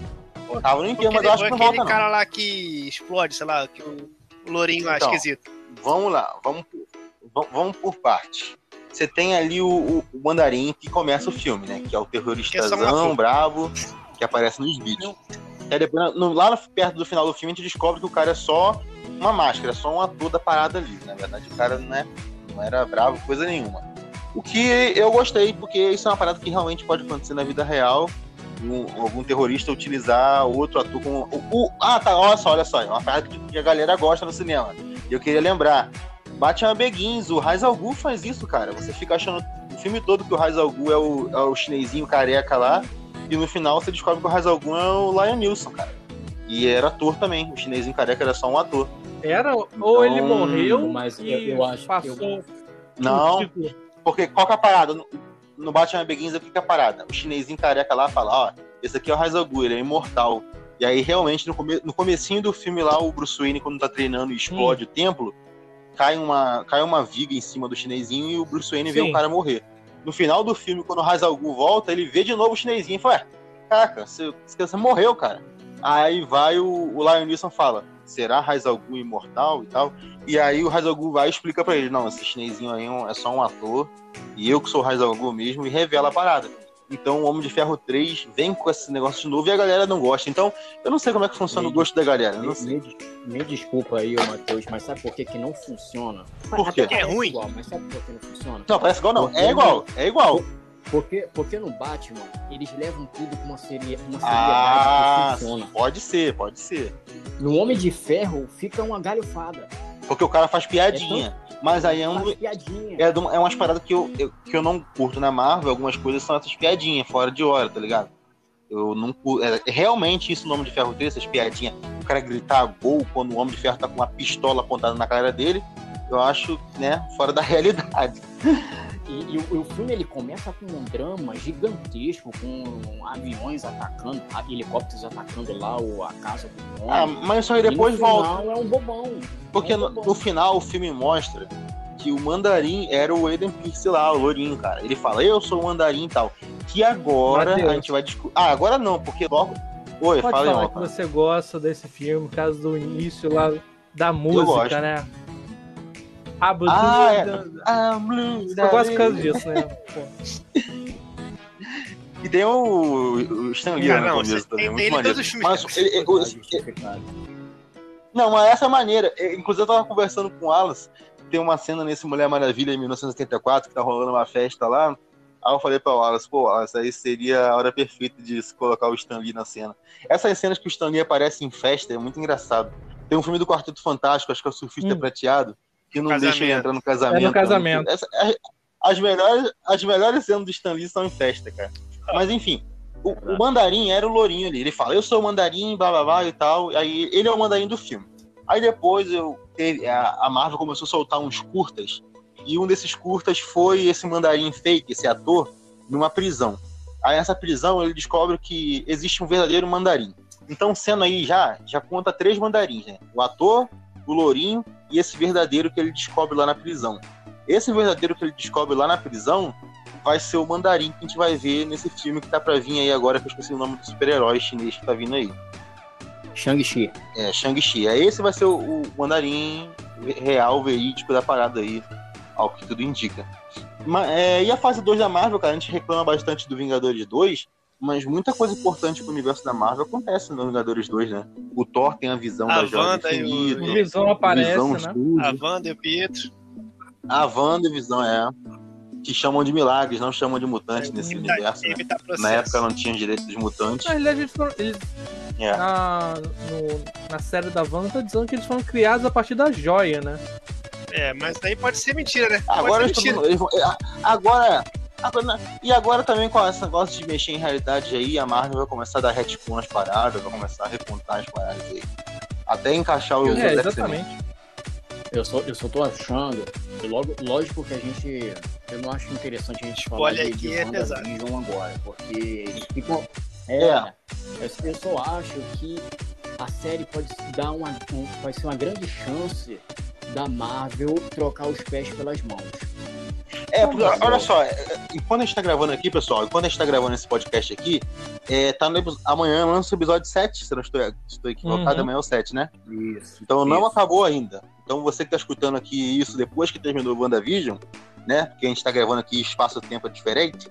Tava no enterro, mas aquele, eu acho que não aquele volta, não. cara lá que explode, sei lá, que o, o lourinho lá, Então. esquisito. Vamos lá, vamos, por- vamos, vamos por parte. Você tem ali o, o, o mandarim que começa o filme, né? Que é o Que é terroristazão, bravo, que aparece nos vídeos. Aí depois, no- lá perto do final do filme, a gente descobre que o cara é só uma máscara, é só um ator da parada ali. Na verdade, o cara não, é, não era bravo, coisa nenhuma. O que eu gostei, porque isso é uma parada que realmente pode acontecer na vida real. um- algum terrorista utilizar outro ator como. O, o- ah, tá, olha só, olha só. É uma parada que, a galera gosta no cinema. E eu queria lembrar. Batman Begins, o Raiz al Ghul faz isso, cara. Você fica achando o filme todo que o Raiz al Ghul é o, é o chinesinho careca lá. E no final você descobre que o Raiz al Ghul é o Lion Nilson, cara. E era ator também. O chinesinho careca era só um ator. Era, ou ele Então, morreu mas e eu- eu acho- passou eu- Não, o título. Porque qual que é a parada? No, Batman Begins, o que que é a parada? O chinesinho careca lá fala, ó, esse aqui é o Ra's al Ghul, ele é imortal. E aí, realmente, no, come, no comecinho do filme lá, o Bruce Wayne, quando tá treinando e explode o templo, cai uma, cai uma viga em cima do chinesinho e o Bruce Wayne vê Sim. o cara morrer. No final do filme, quando o Ra's al Ghul volta, ele vê de novo o chinesinho e fala, caraca, você, você morreu, cara. Aí vai o, o Lion Neeson fala, será Ra's al Ghul imortal e tal? E aí o Ra's al Ghul vai e explica pra ele, não, esse chinesinho aí é é só um ator, e eu que sou o Ra's al Ghul mesmo, e revela a parada. Então o Homem de Ferro 3 vem com esse negócio de novo e a galera não gosta. Então, eu não sei como é que funciona o gosto da galera. eu não sei. Me, me- me desculpa aí, ô Matheus, mas sabe por que, que não funciona? Por quê? É parece ruim. Igual, mas sabe por que não funciona? Não, parece igual não. É igual, é igual. Porque, porque no Batman, eles levam tudo com uma, seria, uma Ah, que funciona. pode ser, pode ser. No Homem de Ferro, fica uma galhofada. Porque o cara faz piadinha. Mas aí é um, é, é umas paradas que eu, eu- que eu não curto na Marvel, algumas coisas são essas piadinhas, fora de hora, tá ligado? Eu não. É, realmente isso no Homem de Ferro 3, essas piadinhas, o cara gritar gol quando o Homem de Ferro tá com uma pistola apontada na cara dele, eu acho, né, fora da realidade. E, e o, e o filme ele começa com um drama gigantesco, com aviões atacando, helicópteros atacando lá o, a casa do Ah, homem. mas isso aí depois no volta. final é um bobão. Porque é um no, bobão. no final o filme mostra que o mandarim era o Eden Pierce lá, o Lourinho, cara. Ele fala, eu sou o mandarim e tal. Que agora Mateus. a gente vai discutir. Ah, agora não, porque logo. Oi, Pode fala aí, falar ó, que você gosta desse filme, por causa do início lá da gosto. música, né? A Blue Ah, é. da- Ah, Blue, Eu gosto por causa disso, né? E tem o, o Stan Lee Ah, no não, começo também, tem muito ele em maneiro. filmes, Mas ele- ele- o- justificado. Não, mas essa é maneira. É, Inclusive, eu tava conversando com o Wallace. Tem uma cena nesse Mulher Maravilha em 1984 que tá rolando uma festa lá. Aí eu falei pra Wallace, pô, Wallace, aí seria a hora perfeita de se colocar o Stan Lee na cena. Essas cenas que o Stan Lee aparece em festa é muito engraçado. Tem um filme do Quarteto Fantástico, acho que é o Surfista Hum. Prateado, que não Casamento. deixa ele entrar no casamento. É no casamento. Essa- é- as, melhores, as melhores cenas do Stan Lee são em festa, cara. Mas enfim, o, o mandarim era o lourinho ali. Ele fala, eu sou o mandarim, blá blá blá e tal. Aí ele é o mandarim do filme. Aí depois eu, a Marvel começou a soltar uns curtas. E um desses curtas foi esse mandarim fake, esse ator, numa prisão. Aí nessa prisão ele descobre que existe um verdadeiro mandarim. Então, sendo aí já, já conta três mandarins, né? O ator, o lourinho e esse verdadeiro que ele descobre lá na prisão. Esse verdadeiro que ele descobre lá na prisão vai ser o mandarim que a gente vai ver nesse filme que tá pra vir aí agora, que eu esqueci o nome do super-herói chinês que tá vindo aí. Shang-Chi. É, Shang-Chi. Aí esse vai ser o, o mandarim real, verídico da parada aí, ao que tudo indica. Ma- é, e a fase 2 da Marvel, cara, a gente reclama bastante do Vingadores 2, mas muita coisa importante pro universo da Marvel acontece no Vingadores 2, né? O Thor tem a visão A da joia Wanda e o- Visão aparece, Visão né? explode. A Wanda e o Pietro. A Wanda e Visão, é. Que chamam de milagres, não chamam de mutantes nesse Evitar- universo. Né? evitar processo. Na época não tinha direito dos mutantes. Na realidade, eles foram, eles, É. na, no- na série da Wanda tá dizendo que eles foram criados a partir da joia, né? É, mas daí pode ser mentira, né? Agora pode mentira. vão- é, agora, e agora também com esse negócio de mexer em realidade aí, a Marvel vai começar a dar retcon nas paradas, vai começar a recontar as paradas aí. Até encaixar o É, exatamente. Eu só, eu só tô achando. Logo, lógico que a gente. Eu não acho interessante a gente falar Spoiler de, de é. WandaVision agora, porque eles ficam. É, É. Eu, eu só acho que a série pode dar uma. um- vai ser uma grande chance da Marvel trocar os pés pelas mãos. É, porque, Não, olha só, é, enquanto a gente tá gravando aqui, pessoal, enquanto a gente tá gravando esse podcast aqui, é, tá no, amanhã lança o episódio 7, se eu não estou, estou equivocado, Uhum. amanhã é o 7, né? Isso. Então não Isso. acabou ainda. Então você que tá escutando aqui isso depois que terminou o WandaVision, né? Porque a gente tá gravando aqui espaço-tempo é diferente.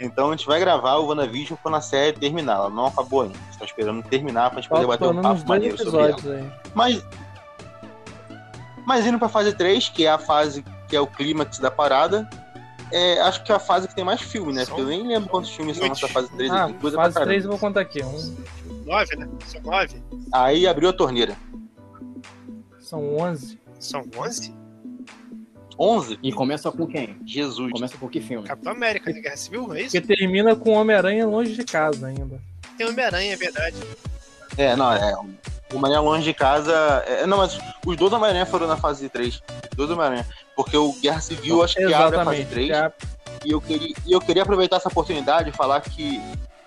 Então a gente vai gravar o WandaVision quando a série terminar. Ela não acabou ainda. Você tá esperando terminar pra gente poder bater um papo maneiro sobre ela. episódios aí. Mas, mas indo pra fase 3, que é a fase que é o clímax da parada, é, acho que é a fase que tem mais filme, né? São Porque eu nem lembro quantos filmes são nessa fase 3 Ah, aqui. Coisa fase pra 3 eu vou contar aqui. Um, Nove, né? São nove? Aí abriu a torneira. são 11. São onze? 11? E começa com quem? Jesus. Começa com que filme? Capitão América, né? Guerra Civil, é isso? Porque termina com Homem-Aranha longe de casa ainda. Tem Homem-Aranha, é verdade. É, não, é. O Homem-Aranha longe de casa. É, não, mas os dois Homem-Aranha foram na fase 3. Os dois Homem-Aranha. Porque o Guerra Civil acho que abre a fase Exatamente. 3. Já- E eu queria, e eu queria aproveitar essa oportunidade e falar que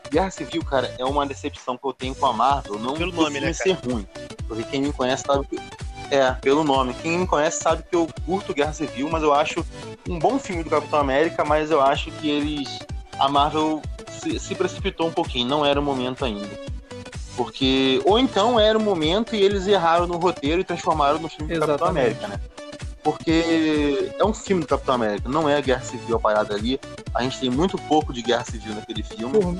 Guerra Civil, cara, é uma decepção que eu tenho com a Marvel. Não Pelo nome, né, ser ruim. Porque quem me conhece sabe que. É, pelo nome. Quem me conhece sabe que eu curto Guerra Civil, mas eu acho um bom filme do Capitão América, mas eu acho que eles. A Marvel se, se precipitou um pouquinho, não era o momento ainda. Porque. Ou então era o momento e eles erraram no roteiro e transformaram no filme do Capitão Exatamente. América, né? Porque é um filme do Capitão América, não é a Guerra Civil a parada ali. A gente tem muito pouco de Guerra Civil naquele filme. por-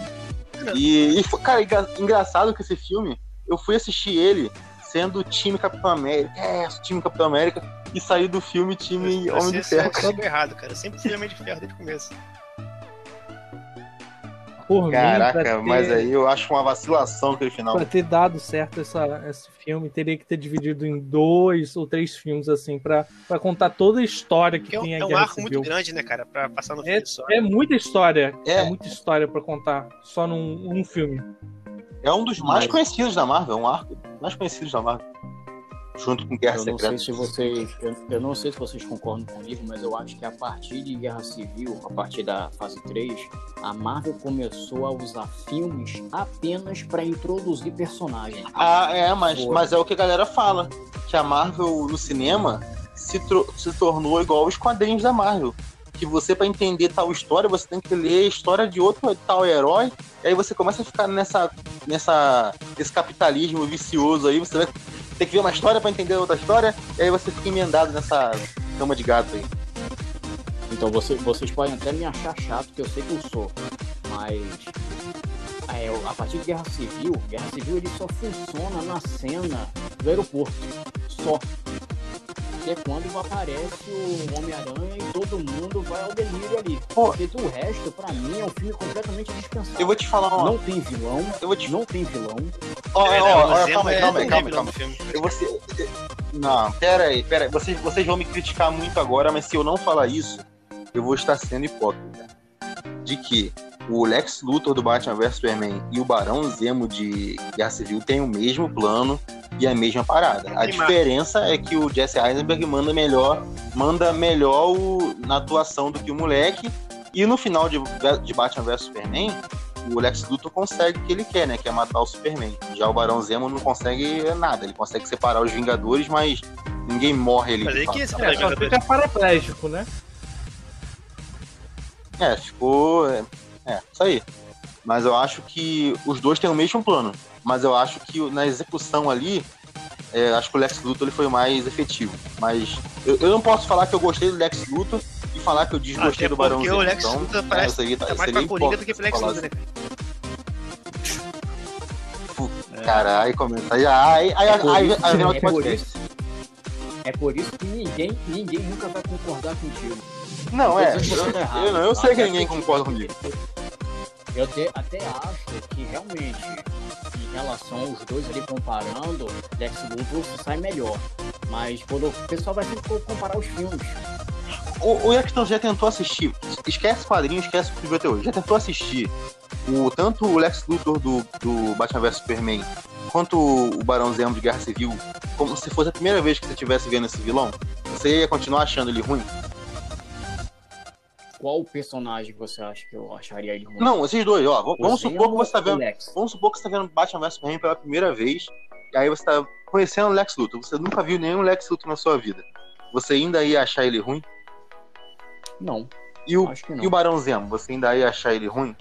E, e cara, engra- engraçado que esse filme, eu fui assistir ele sendo o time Capitão América, é, time Capitão América, e saí do filme time Eu Homem de Ferro. eu errado, cara. Eu sempre fui Homem de Ferro desde o começo. Por mim, Caraca, ter- mas aí eu acho uma vacilação aquele final. Pra ter dado certo essa, esse filme, teria que ter dividido em dois ou três filmes, assim, pra, pra contar toda a história que Porque é um, tem a é um Guerra arco muito grande, né, cara? Pra passar no É, filme só. é muita história. É. É. muita história pra contar só num, num filme. É um dos mais Mas- conhecidos da Marvel, é um arco mais conhecidos da Marvel. Junto com Guerra Eu não sei se vocês. Eu, eu não sei se vocês concordam comigo, mas eu acho que a partir de Guerra Civil, a partir da fase 3, a Marvel começou a usar filmes apenas para introduzir personagens. Ah, é, mas, mas é o que a galera fala. Que a Marvel no cinema se, se tornou igual os quadrinhos da Marvel. Que você, pra entender tal história, você tem que ler a história de outro tal herói. E aí você começa a ficar nessa, nessa, nesse capitalismo vicioso aí. Você vai ter que ver uma história pra entender outra história. E aí você fica emendado nessa cama de gato aí. Então você, vocês podem até me achar chato, que eu sei que eu sou. Mas é, a partir de Guerra Civil, Guerra Civil ele só funciona na cena do aeroporto. Só. Que é quando aparece o Homem-Aranha e todo mundo vai ao delírio ali. Pô. Porque do resto, pra mim, é um filme completamente dispensável. Eu vou te falar uma. Não tem vilão, Eu vou te não tem vilão. Ó, É, ó, ó, o calma aí, é calma aí, calma aí, calma aí. Eu vou ser- Não, pera aí, pera aí. Vocês, vocês vão me criticar muito agora, mas se eu não falar isso, eu vou estar sendo hipócrita. De que o Lex Luthor do Batman vs Superman e o Barão Zemo de Guerra Civil têm o mesmo plano e a mesma parada. A diferença é que o Jesse Eisenberg manda melhor, manda melhor o- na atuação do que o moleque. E no final de, de Batman vs Superman, o Lex Luthor consegue o que ele quer, né? Que é matar o Superman. Já o Barão Zemo não consegue nada. Ele consegue separar os Vingadores, mas ninguém morre ali. Mas aí fato. que esse É, só fica paraplégico, né? É, ficou. É, é, isso aí. Mas eu acho que os dois têm o mesmo plano. Mas eu acho que na execução ali, é, acho que o Lex Luthor ele foi mais efetivo. Mas eu, eu não posso falar que eu gostei do Lex Luthor e falar que eu desgostei Até do Barão porque Zemo. o Lex então, Luthor é, parece seria, Tá mais seria pra Coringa do que pro Lex Luthor, né? assim. Caralho, comenta. Aí, aí, aí, É por aí, isso- aí, aí, é por isso- É por isso que ninguém, ninguém nunca vai concordar contigo. Não, é. Tá errado, Eu, não, eu tá? sei que Até ninguém concorda comigo. Eu te- até acho que realmente, em relação aos dois ali comparando, Lex Luthor sai melhor. Mas quando o pessoal vai sempre comparar os filmes. O, o Erickson já tentou assistir. Esquece quadrinho, esquece o que até hoje. Já tentou assistir o, tanto o Lex Luthor do, do Batman vs Superman quanto o Barão Zemo de Guerra Civil como se fosse a primeira vez que você estivesse vendo esse vilão? Você ia continuar achando ele ruim? Qual personagem você acha que eu acharia ele ruim? Não, esses dois, ó. Vamos supor que você tá vendo. Lex? Vamos supor que você tá vendo Batman vs Superman pela primeira vez. E aí você tá conhecendo o Lex Luthor. Você nunca viu nenhum Lex Luthor na sua vida. Você ainda ia achar ele ruim? Não, E o, não. e o Barão Zemo, você ainda ia achar ele ruim?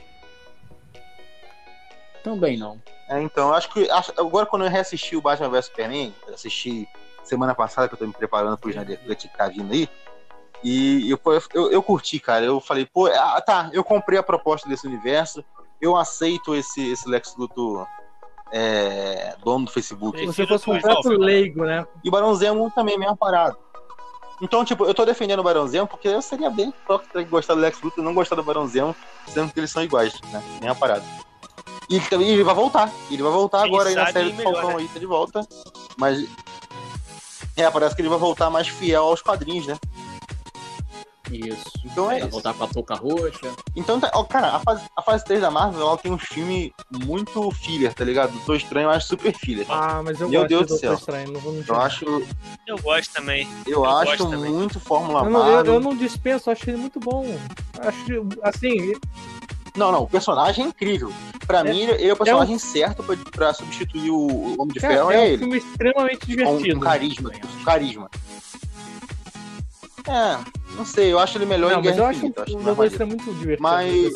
Também não. É, então, acho que acho- agora quando eu reassisti o Batman vs Superman, assisti semana passada que eu tô me preparando pro Cut que tá vindo aí, e eu, eu, eu curti, cara. Eu falei, pô, ah, tá, eu comprei a proposta desse universo, eu aceito esse, esse Lex Luthor é, dono do Facebook. Você fosse um completo óbvio. leigo, né? E o Barão Zemo também, mesma parada. Então, tipo, eu tô defendendo o Barão Zemo porque eu seria bem hipócrita gostar do Lex Luthor e não gostar do Barão Zemo, sendo que eles são iguais, né? Mesma parada. E também ele vai voltar. Ele vai voltar Quem agora aí na série do Falcão né? aí, tá de volta. Mas. É, parece que ele vai voltar mais fiel aos quadrinhos, né? Isso. Então é isso. voltar com a touca roxa. Então, tá- ó, cara, a fase, a fase 3 da Marvel ela tem um filme muito filler, tá ligado? Tô estranho, mas super filler. Ah, mas eu Meu gosto Deus de do Doutor céu. Estranho, não vou mentir. Eu acho, Eu gosto também. eu Eu acho também. muito Fórmula Eu não, eu, Marvel. eu não dispenso, acho ele muito bom. Acho, assim, Não, não, o personagem é incrível. Pra É- mim, ele é o personagem certo pra, pra substituir o Homem de Ferro, é, é, um ele. filme extremamente Com divertido. um carisma, um carisma. É, não sei, eu acho ele melhor não, em mas eu Guerra acho eu acho o Doutor maneiro. Estranho muito divertido. Mas-.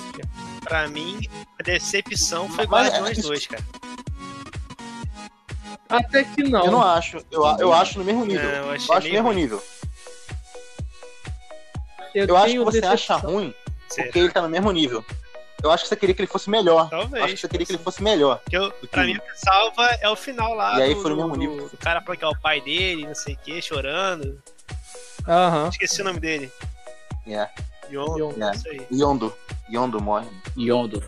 Pra mim, a decepção foi Mas- Guardiões 2, cara. Até que não. Eu não acho, eu, eu acho no mesmo nível. É, eu eu achei acho no mesmo ruim. nível. Eu acho que você acha decepção. ruim Será? porque ele tá no mesmo nível. Eu acho que você queria que ele fosse melhor. Eu Talvez. acho que você queria que ele fosse melhor. Porque eu, que pra o- mim, o que salva é o final lá. E aí do, foi no mesmo nível. do cara que é o pai dele, não sei o que, chorando. Aham. Esqueci o nome dele. É. Yondo, Yondo. isso aí. Yondo. Yondo morre. Yondo.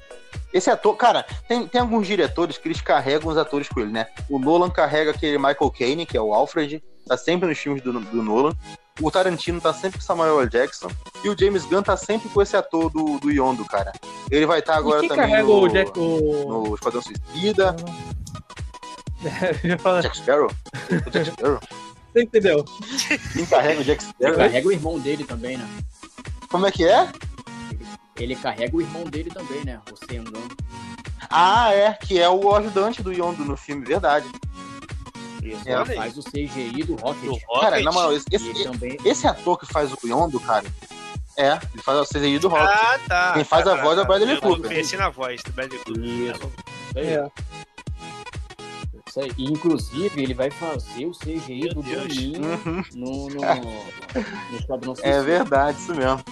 Esse ator, cara, tem, tem alguns diretores que eles carregam os atores com ele, né? O Nolan carrega aquele Michael Caine, que é o Alfred, tá sempre nos filmes do, do Nolan. O Tarantino tá sempre com Samuel L. Jackson. E o James Gunn tá sempre com esse ator do, do Yondo, cara. Ele vai estar agora e quem também carrega no, o Jack. O... no Esquadrão Suicida. Eu ia falar- Jack Sparrow? O Jack Sparrow? Você entendeu? Quem carrega o Jack Ele Sparrow? carrega o irmão dele também, né? Como é que é? Ele carrega o irmão dele também, né? O Sengan. Ah, é, que é o ajudante do Yondo no filme, verdade. Isso. É, Ele faz o CGI do Rocket. Do Cara, Rocket. na moral, esse, esse, ele também. esse ator que faz o Yondo, cara, é, ele faz o CGI do Rock. Ah, tá. Quem faz tá, a tá, voz é o tá. Bradley Eu Cooper. Pensei na voz do Bradley Cooper. Isso. Tá. É. Isso aí. E, inclusive, ele vai fazer o CGI Meu do Deus. Uhum. no, no, no Esquadrão É verdade, isso mesmo.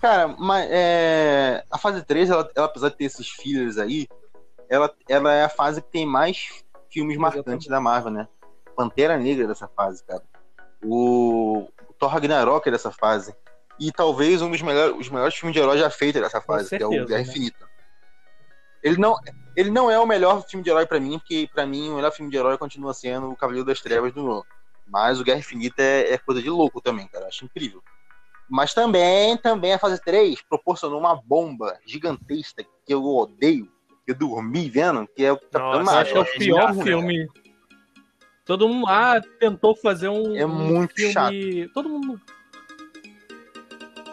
Cara, mas é, a fase 3, ela, ela, apesar de ter esses fillers aí, ela, ela é a fase que tem mais filmes marcantes da Marvel, né? Pantera Negra é dessa fase, cara. O, o Thor Ragnarok é dessa fase. E talvez um dos melhores, os melhores filmes de herói já feitos dessa fase, que é o certeza, Guerra né? Infinita. Ele não, ele não é o melhor filme de herói pra mim, porque pra mim o melhor filme de herói continua sendo o Cavaleiro das Trevas do Nolan. Mas o Guerra Infinita é, é coisa de louco também, cara. Acho incrível. Mas também, também a fase 3 proporcionou uma bomba gigantesca que eu odeio, que eu dormi vendo, que é o Capitão Nossa, Acho que é o é pior ruim, filme. Todo mundo lá tentou fazer um. É um muito filme... Todo mundo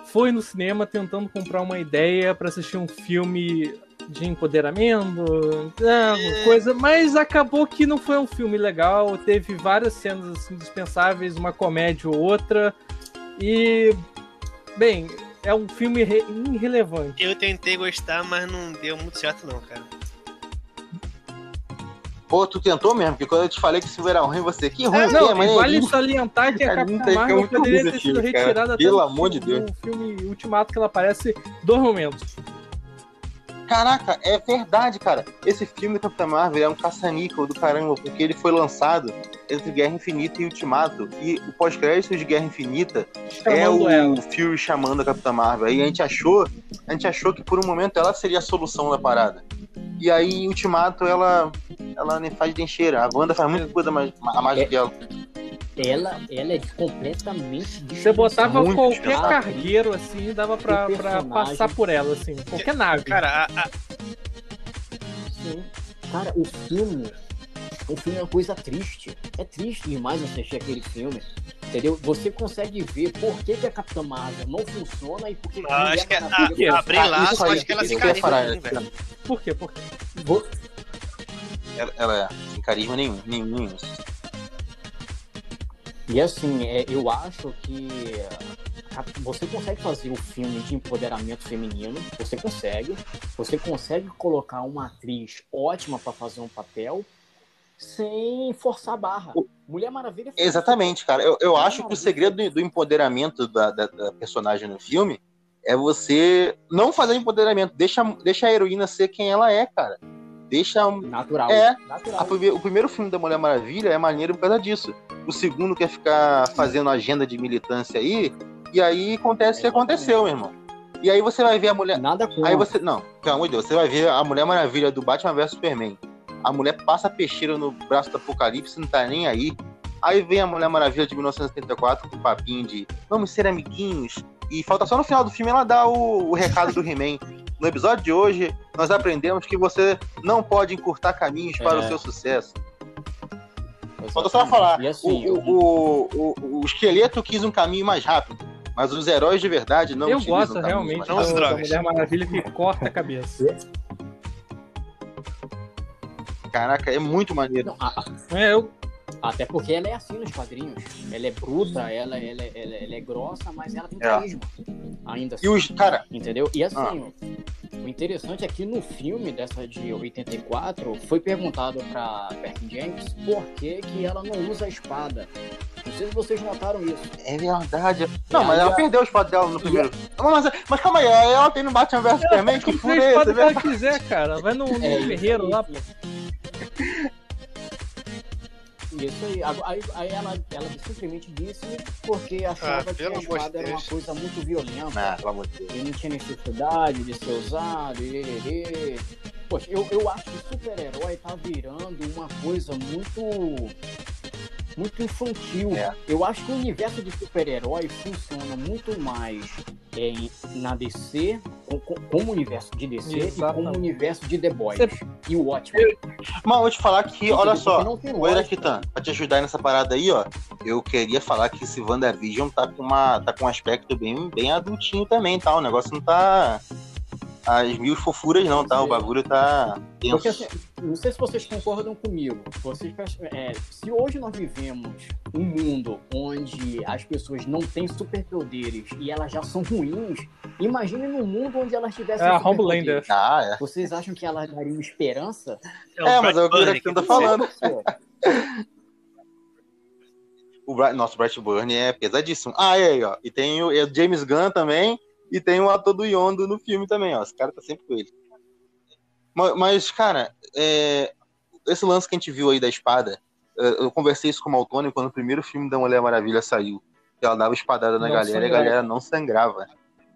foi no cinema tentando comprar uma ideia pra assistir um filme de empoderamento, é, coisa, mas acabou que não foi um filme legal. Teve várias cenas assim, dispensáveis, uma comédia ou outra. E, bem, é um filme re- irrelevante. Eu tentei gostar, mas não deu muito certo, não, cara. Pô, tu tentou mesmo, porque quando eu te falei que filme era ruim, você, que ruim, É, que não, é, mas vale salientar que a Cara, Capitã tem Marvel poderia ter sido cara. retirada até Pelo amor de filme- no filme Ultimato, que ela aparece dois momentos. Caraca, é verdade, cara. Esse filme do Capitão Marvel é um caça-níquel do caramba, porque ele foi lançado entre Guerra Infinita e Ultimato. E o pós-crédito de Guerra Infinita é chamando o ela. Fury chamando a Capitã Marvel. Aí a gente achou, a gente achou que por um momento ela seria a solução da parada. E aí Ultimato ela ela nem faz nem cheira. A Wanda faz muita coisa mais, a mais do que ela. Ela, é completamente Você botava Muito qualquer desgraçado. cargueiro assim, dava pra, pra passar por ela, assim, qualquer nave. Cara, a- a- Sim. Cara, o filme. O filme é uma coisa triste. É triste demais assistir aquele filme. Entendeu? Você consegue ver por que, que a Capitã Marvel não funciona e por que que eu acho que a, Maravilha a, a funciona. Brie Ah, acho que ela se que muito, velho. Por quê? Por quê? Vo- Ela, ela é sem carisma nenhum, nenhum, nenhum. E assim, é, eu acho que a- você consegue fazer o filme de empoderamento feminino, você consegue. Você consegue colocar uma atriz ótima pra fazer um papel sem forçar a barra. Mulher Maravilha Exatamente, cara. Eu, eu Mulher acho que o Maravilha. segredo do, do empoderamento da, da- da personagem no filme é você não fazer empoderamento. Deixa, deixa a heroína ser quem ela é, cara. Deixa. natural. É, natural. a o primeiro filme da Mulher Maravilha é maneiro por causa disso. O segundo quer ficar fazendo agenda de militância aí, e aí acontece o que aconteceu, meu irmão. E aí você vai ver a mulher. Nada com Aí você. Não, pelo amor de Deus, você vai ver a Mulher Maravilha do Batman vs Superman. A mulher passa peixeira no braço do Apocalipse, não tá nem aí. Aí vem a Mulher Maravilha de 1974 com o papinho de vamos ser amiguinhos. E falta só no final do filme ela dar o, o recado do He-Man. No episódio de hoje, nós aprendemos que você não pode encurtar caminhos para É. o seu sucesso. Falta só falar. Assim, o, o, o, o esqueleto quis um caminho mais rápido, mas os heróis de verdade não eu gosto realmente Não da, da. Mulher Maravilha que corta a cabeça. Caraca, é muito maneiro. não, a- a- É, eu, até porque ela é assim nos quadrinhos. Ela é bruta, ela, ela, ela, ela é grossa, mas ela tem É. carisma. Ainda assim. E os. Cara, Entendeu? E assim, Ah. o interessante é que no filme dessa de 84, foi perguntado pra Perkin James por que, que ela não usa a espada. Não sei se vocês notaram isso. é verdade. Não, E mas ela a- perdeu o espaço dela no primeiro. Mas, mas calma aí, ela tem no Batman vs Superman, que que fura é esse, é que ela quiser, cara. Vai no, no É, ferreiro isso lá, pô. Isso aí. Aí, aí ela, ela simplesmente disse porque achava Ah, que a espada era uma coisa muito violenta. Ah, pelo amor de Deus. e não tinha necessidade de ser usado, e, e, e. Poxa, eu, eu acho que o super-herói tá virando uma coisa muito. Muito infantil. É. Eu acho que o universo de super-herói funciona muito mais em, na DC, com- com- como universo de DC e Exatamente. como universo de The Boys. Você- E o Watchmen. Mas eu vou te falar que, olha só, o. Erakitan, pra te ajudar nessa parada aí, ó, eu queria falar que esse WandaVision tá com, uma, tá com um aspecto bem, bem adultinho também, tá? O negócio não tá as mil fofuras não, tá? O bagulho tá tenso. Porque assim, não sei se vocês concordam comigo. Vocês, é, se hoje nós vivemos um mundo onde as pessoas não têm superpoderes e elas já são ruins, imagine num mundo onde elas tivessem É. Homelander. Ah, é. Vocês acham que elas dariam esperança? É, mas é o que Bunny Erakitan tá falando. O Bright, nosso Bright Burn é pesadíssimo. Ah, e aí, ó. E tem o, é o James Gunn também. E tem o ator do Yondo no filme também, ó. Esse cara tá sempre com ele. Mas, cara, é, esse lance que a gente viu aí da espada, é, eu conversei isso com o Maltônio quando o primeiro filme da Mulher Maravilha saiu. Que ela dava espadada na Não galera e a sangrava. galera não sangrava.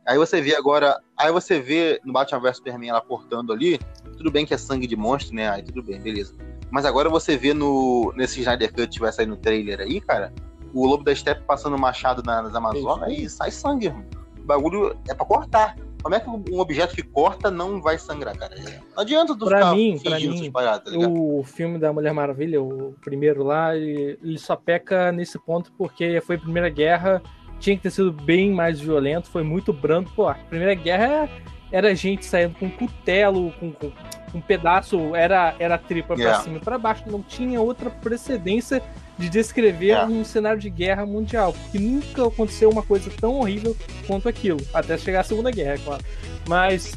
Aí você vê agora. Aí você vê no Batman vs Superman ela cortando ali. Tudo bem que é sangue de monstro, né? Aí tudo bem, beleza. Mas agora você vê no nesse Snyder Cut que vai sair no trailer aí, cara, o Lobo da Steppe passando machado na- nas Amazonas e sai sangue, irmão. Bagulho é pra cortar. Como é que um objeto que corta não vai sangrar, cara? Não adianta tu Pra ficar mim, pra mim, paradas, tá? O filme da Mulher Maravilha, o primeiro lá, ele ele só peca nesse ponto porque foi a Primeira Guerra, tinha que ter sido bem mais violento, foi muito brando. Pô, a Primeira Guerra era gente saindo com cutelo, com, com um pedaço, era, era tripa pra Yeah. cima e pra baixo, não tinha outra precedência de descrever Yeah. um cenário de guerra mundial, porque nunca aconteceu uma coisa tão horrível quanto aquilo, até chegar a Segunda Guerra, é claro. Mas,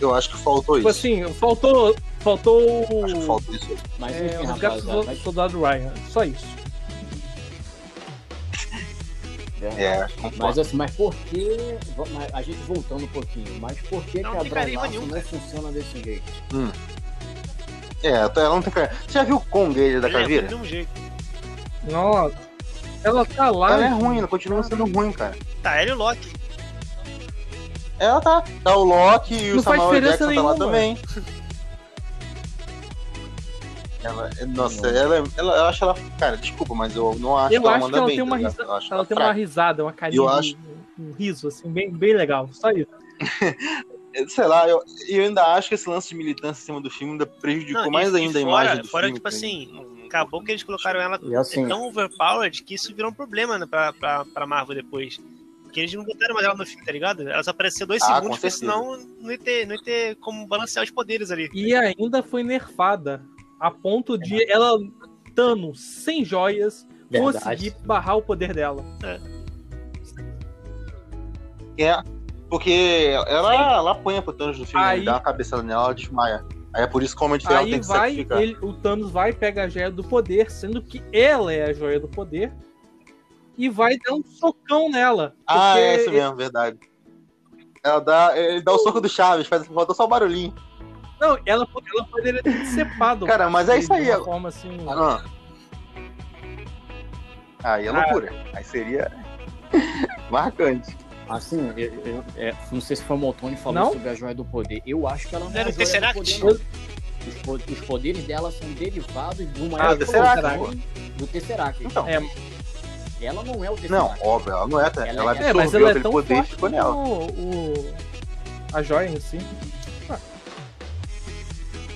Eu acho que faltou tipo isso. assim, faltou. Faltou. Acho que faltou isso. Mas É, enfim, o resgate rapaziada. do mas- soldado Ryan, só isso. É, acho que Mas assim, mas por que. A gente voltando um pouquinho, mas por que, Não que a Bravaço não funciona desse jeito? É, ela não tem cara. Você já viu o Kong aí da Ele é caveira? do mesmo jeito. Nossa. Ela tá lá. Ela é ruim, ela continua sendo ruim, cara. Tá, ele e o Loki. Ela tá. Tá o Loki e o Não faz Samuel diferença Jackson tá lá nenhuma. também. Ela, nossa, ela, é- ela, eu acho ela. Cara, desculpa, mas eu não acho Eu que ela acho que manda ela bem. tem uma tá risada. Eu acho Ela tem uma risada, uma carinha, Eu acho- um, um riso, assim, bem, bem legal. Só isso. Sei lá, eu, eu ainda acho que esse lance de militância em cima do filme ainda prejudicou Não, mais ainda a fora, imagem do fora, filme. tipo tá ligado? assim, acabou que eles colocaram ela assim, tão overpowered que isso virou um problema né, pra, pra, pra Marvel depois. Porque eles não botaram mais ela no filme, tá ligado? Ela só apareceu dois Ah, segundos, porque senão não ia, ter, não ia ter como balancear os poderes ali. E ainda foi nerfada. A ponto de ela, Thanos, sem joias, Verdade. conseguir barrar o poder dela. É, porque ela, ela apanha pro Thanos no filme, Aí- ele dá uma cabeçada nela, ela desmaia. Aí é por isso que o Homem de Ferro Aí tem que vai, sacrificar. ele, o Thanos vai pegar a joia do poder, sendo que ela é a joia do poder, e vai dar um socão nela. Ah, é isso mesmo, verdade. Ela dá, ele dá o soco do Chaves, faz, faltou só o barulhinho. Não, ela, ela poderia ter decepado. Cara, mas é isso aí, De forma assim. Ah. Aí é Ah. loucura. Aí seria marcante. Assim, eu, eu- é, não sei se foi o Moltoni que falou Não? sobre a joia do poder. Eu acho que ela não é Era a o joia do poder, não. Os, po- os poderes dela são derivados de uma Ah, Tesseract, do Tesseract. Então, É, Ela não é o não, Tesseract. óbvio, ela não é. Ela Ela, é- é, mas ela é aquele tão poder e forte como o, o- a joia em si.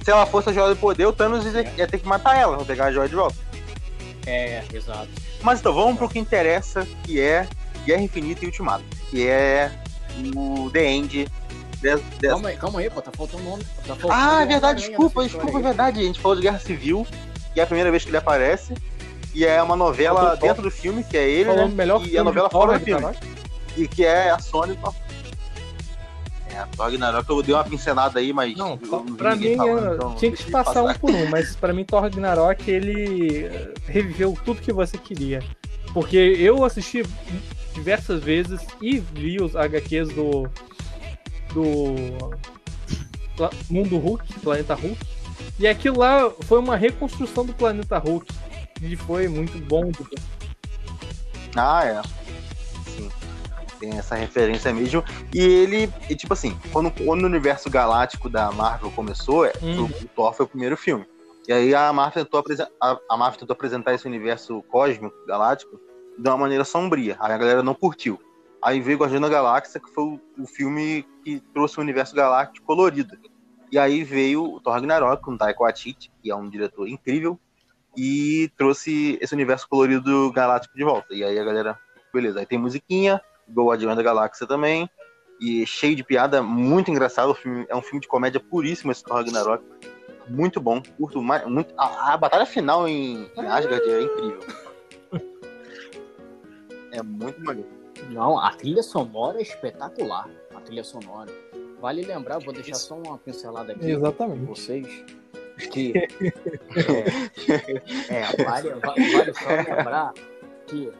Se ela fosse a joia do poder, o Thanos ia, ia ter que matar ela pra pegar a joia de volta. É, exato. Mas então, vamos pro que interessa, que é Guerra Infinita e Ultimato. Que é o The End. de- dessa- Calma aí, calma aí, pô, tá faltando nome. Tá faltando Ah, é verdade, desculpa, desculpa, é verdade. A gente falou de Guerra Civil, que é a primeira vez que ele aparece. E é uma novela dentro do filme, que é ele, Falou né? melhor E a filme novela fora do filme. Ragnarok. E que é a Sony. É, a Thor Ragnarok, eu dei uma pincelada aí, mas. Não, eu pra mim falando, então tinha que deixa eu passar um por um, mas pra mim Thor Ragnarok ele eh, reviveu tudo que você queria. Porque eu assisti diversas vezes e vi os HQs do do Mundo Hulk, Planeta Hulk. E aquilo lá foi uma reconstrução do Planeta Hulk. E foi muito bom. Ah, é. Sim. Tem essa referência mesmo. E ele, e tipo assim, quando, quando o universo galáctico da Marvel começou, é, Hum. o, o Thor foi o primeiro filme. E aí a Marvel, tentou apresen- a, a Marvel tentou apresentar esse universo cósmico, galáctico, de uma maneira sombria. Aí a galera não curtiu. Aí veio Guardião da Galáxia, que foi o, filme que trouxe o universo galáctico colorido. E aí veio o Thor Ragnarok, com Taika Waititi, que é um diretor incrível, e trouxe esse universo colorido galáctico de volta. E aí a galera, beleza, aí tem musiquinha, Guardião da Galáxia também, e cheio de piada, muito engraçado. O filme, é um filme de comédia puríssimo esse Thor Ragnarok. Muito bom, curto muito. A, a batalha final em, em Asgard é incrível. É muito maneiro. Não, a trilha sonora é espetacular. A trilha sonora. Vale lembrar, vou deixar só uma pincelada aqui. Exatamente. vocês que é, é, vale, va- vale só lembrar que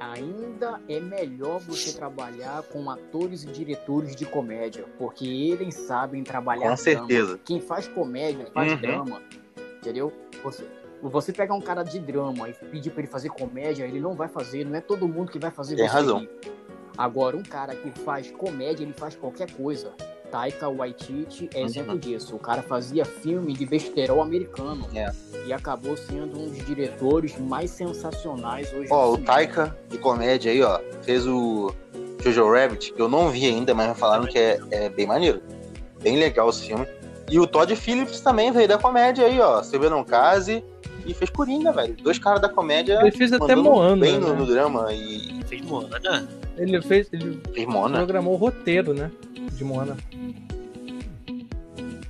ainda é melhor você trabalhar com atores e diretores de comédia, porque eles sabem trabalhar Com drama. certeza. Quem faz comédia faz Uhum. drama, entendeu? Você, você pegar um cara de drama e pedir pra ele fazer comédia, ele não vai fazer, não é todo mundo que vai fazer Tem razão. rir. Agora, um cara que faz comédia, ele faz qualquer coisa. Taika Waititi é exemplo Uhum. disso. O cara fazia filme de besterol americano. É. E acabou sendo um dos diretores mais sensacionais hoje. Ó, o cinema. Taika de comédia aí, ó, fez o Jojo Rabbit, que eu não vi ainda, mas me falaram que é, é bem maneiro. Bem legal esse filme. E o Todd Phillips também veio da comédia aí, ó. Você vê não case e fez Coringa, velho. Dois caras da comédia. Ele fez até Moana, bem no, né? no drama e Fez Moana. Ele fez. Ele fez Mona. programou o roteiro, né? De Moana.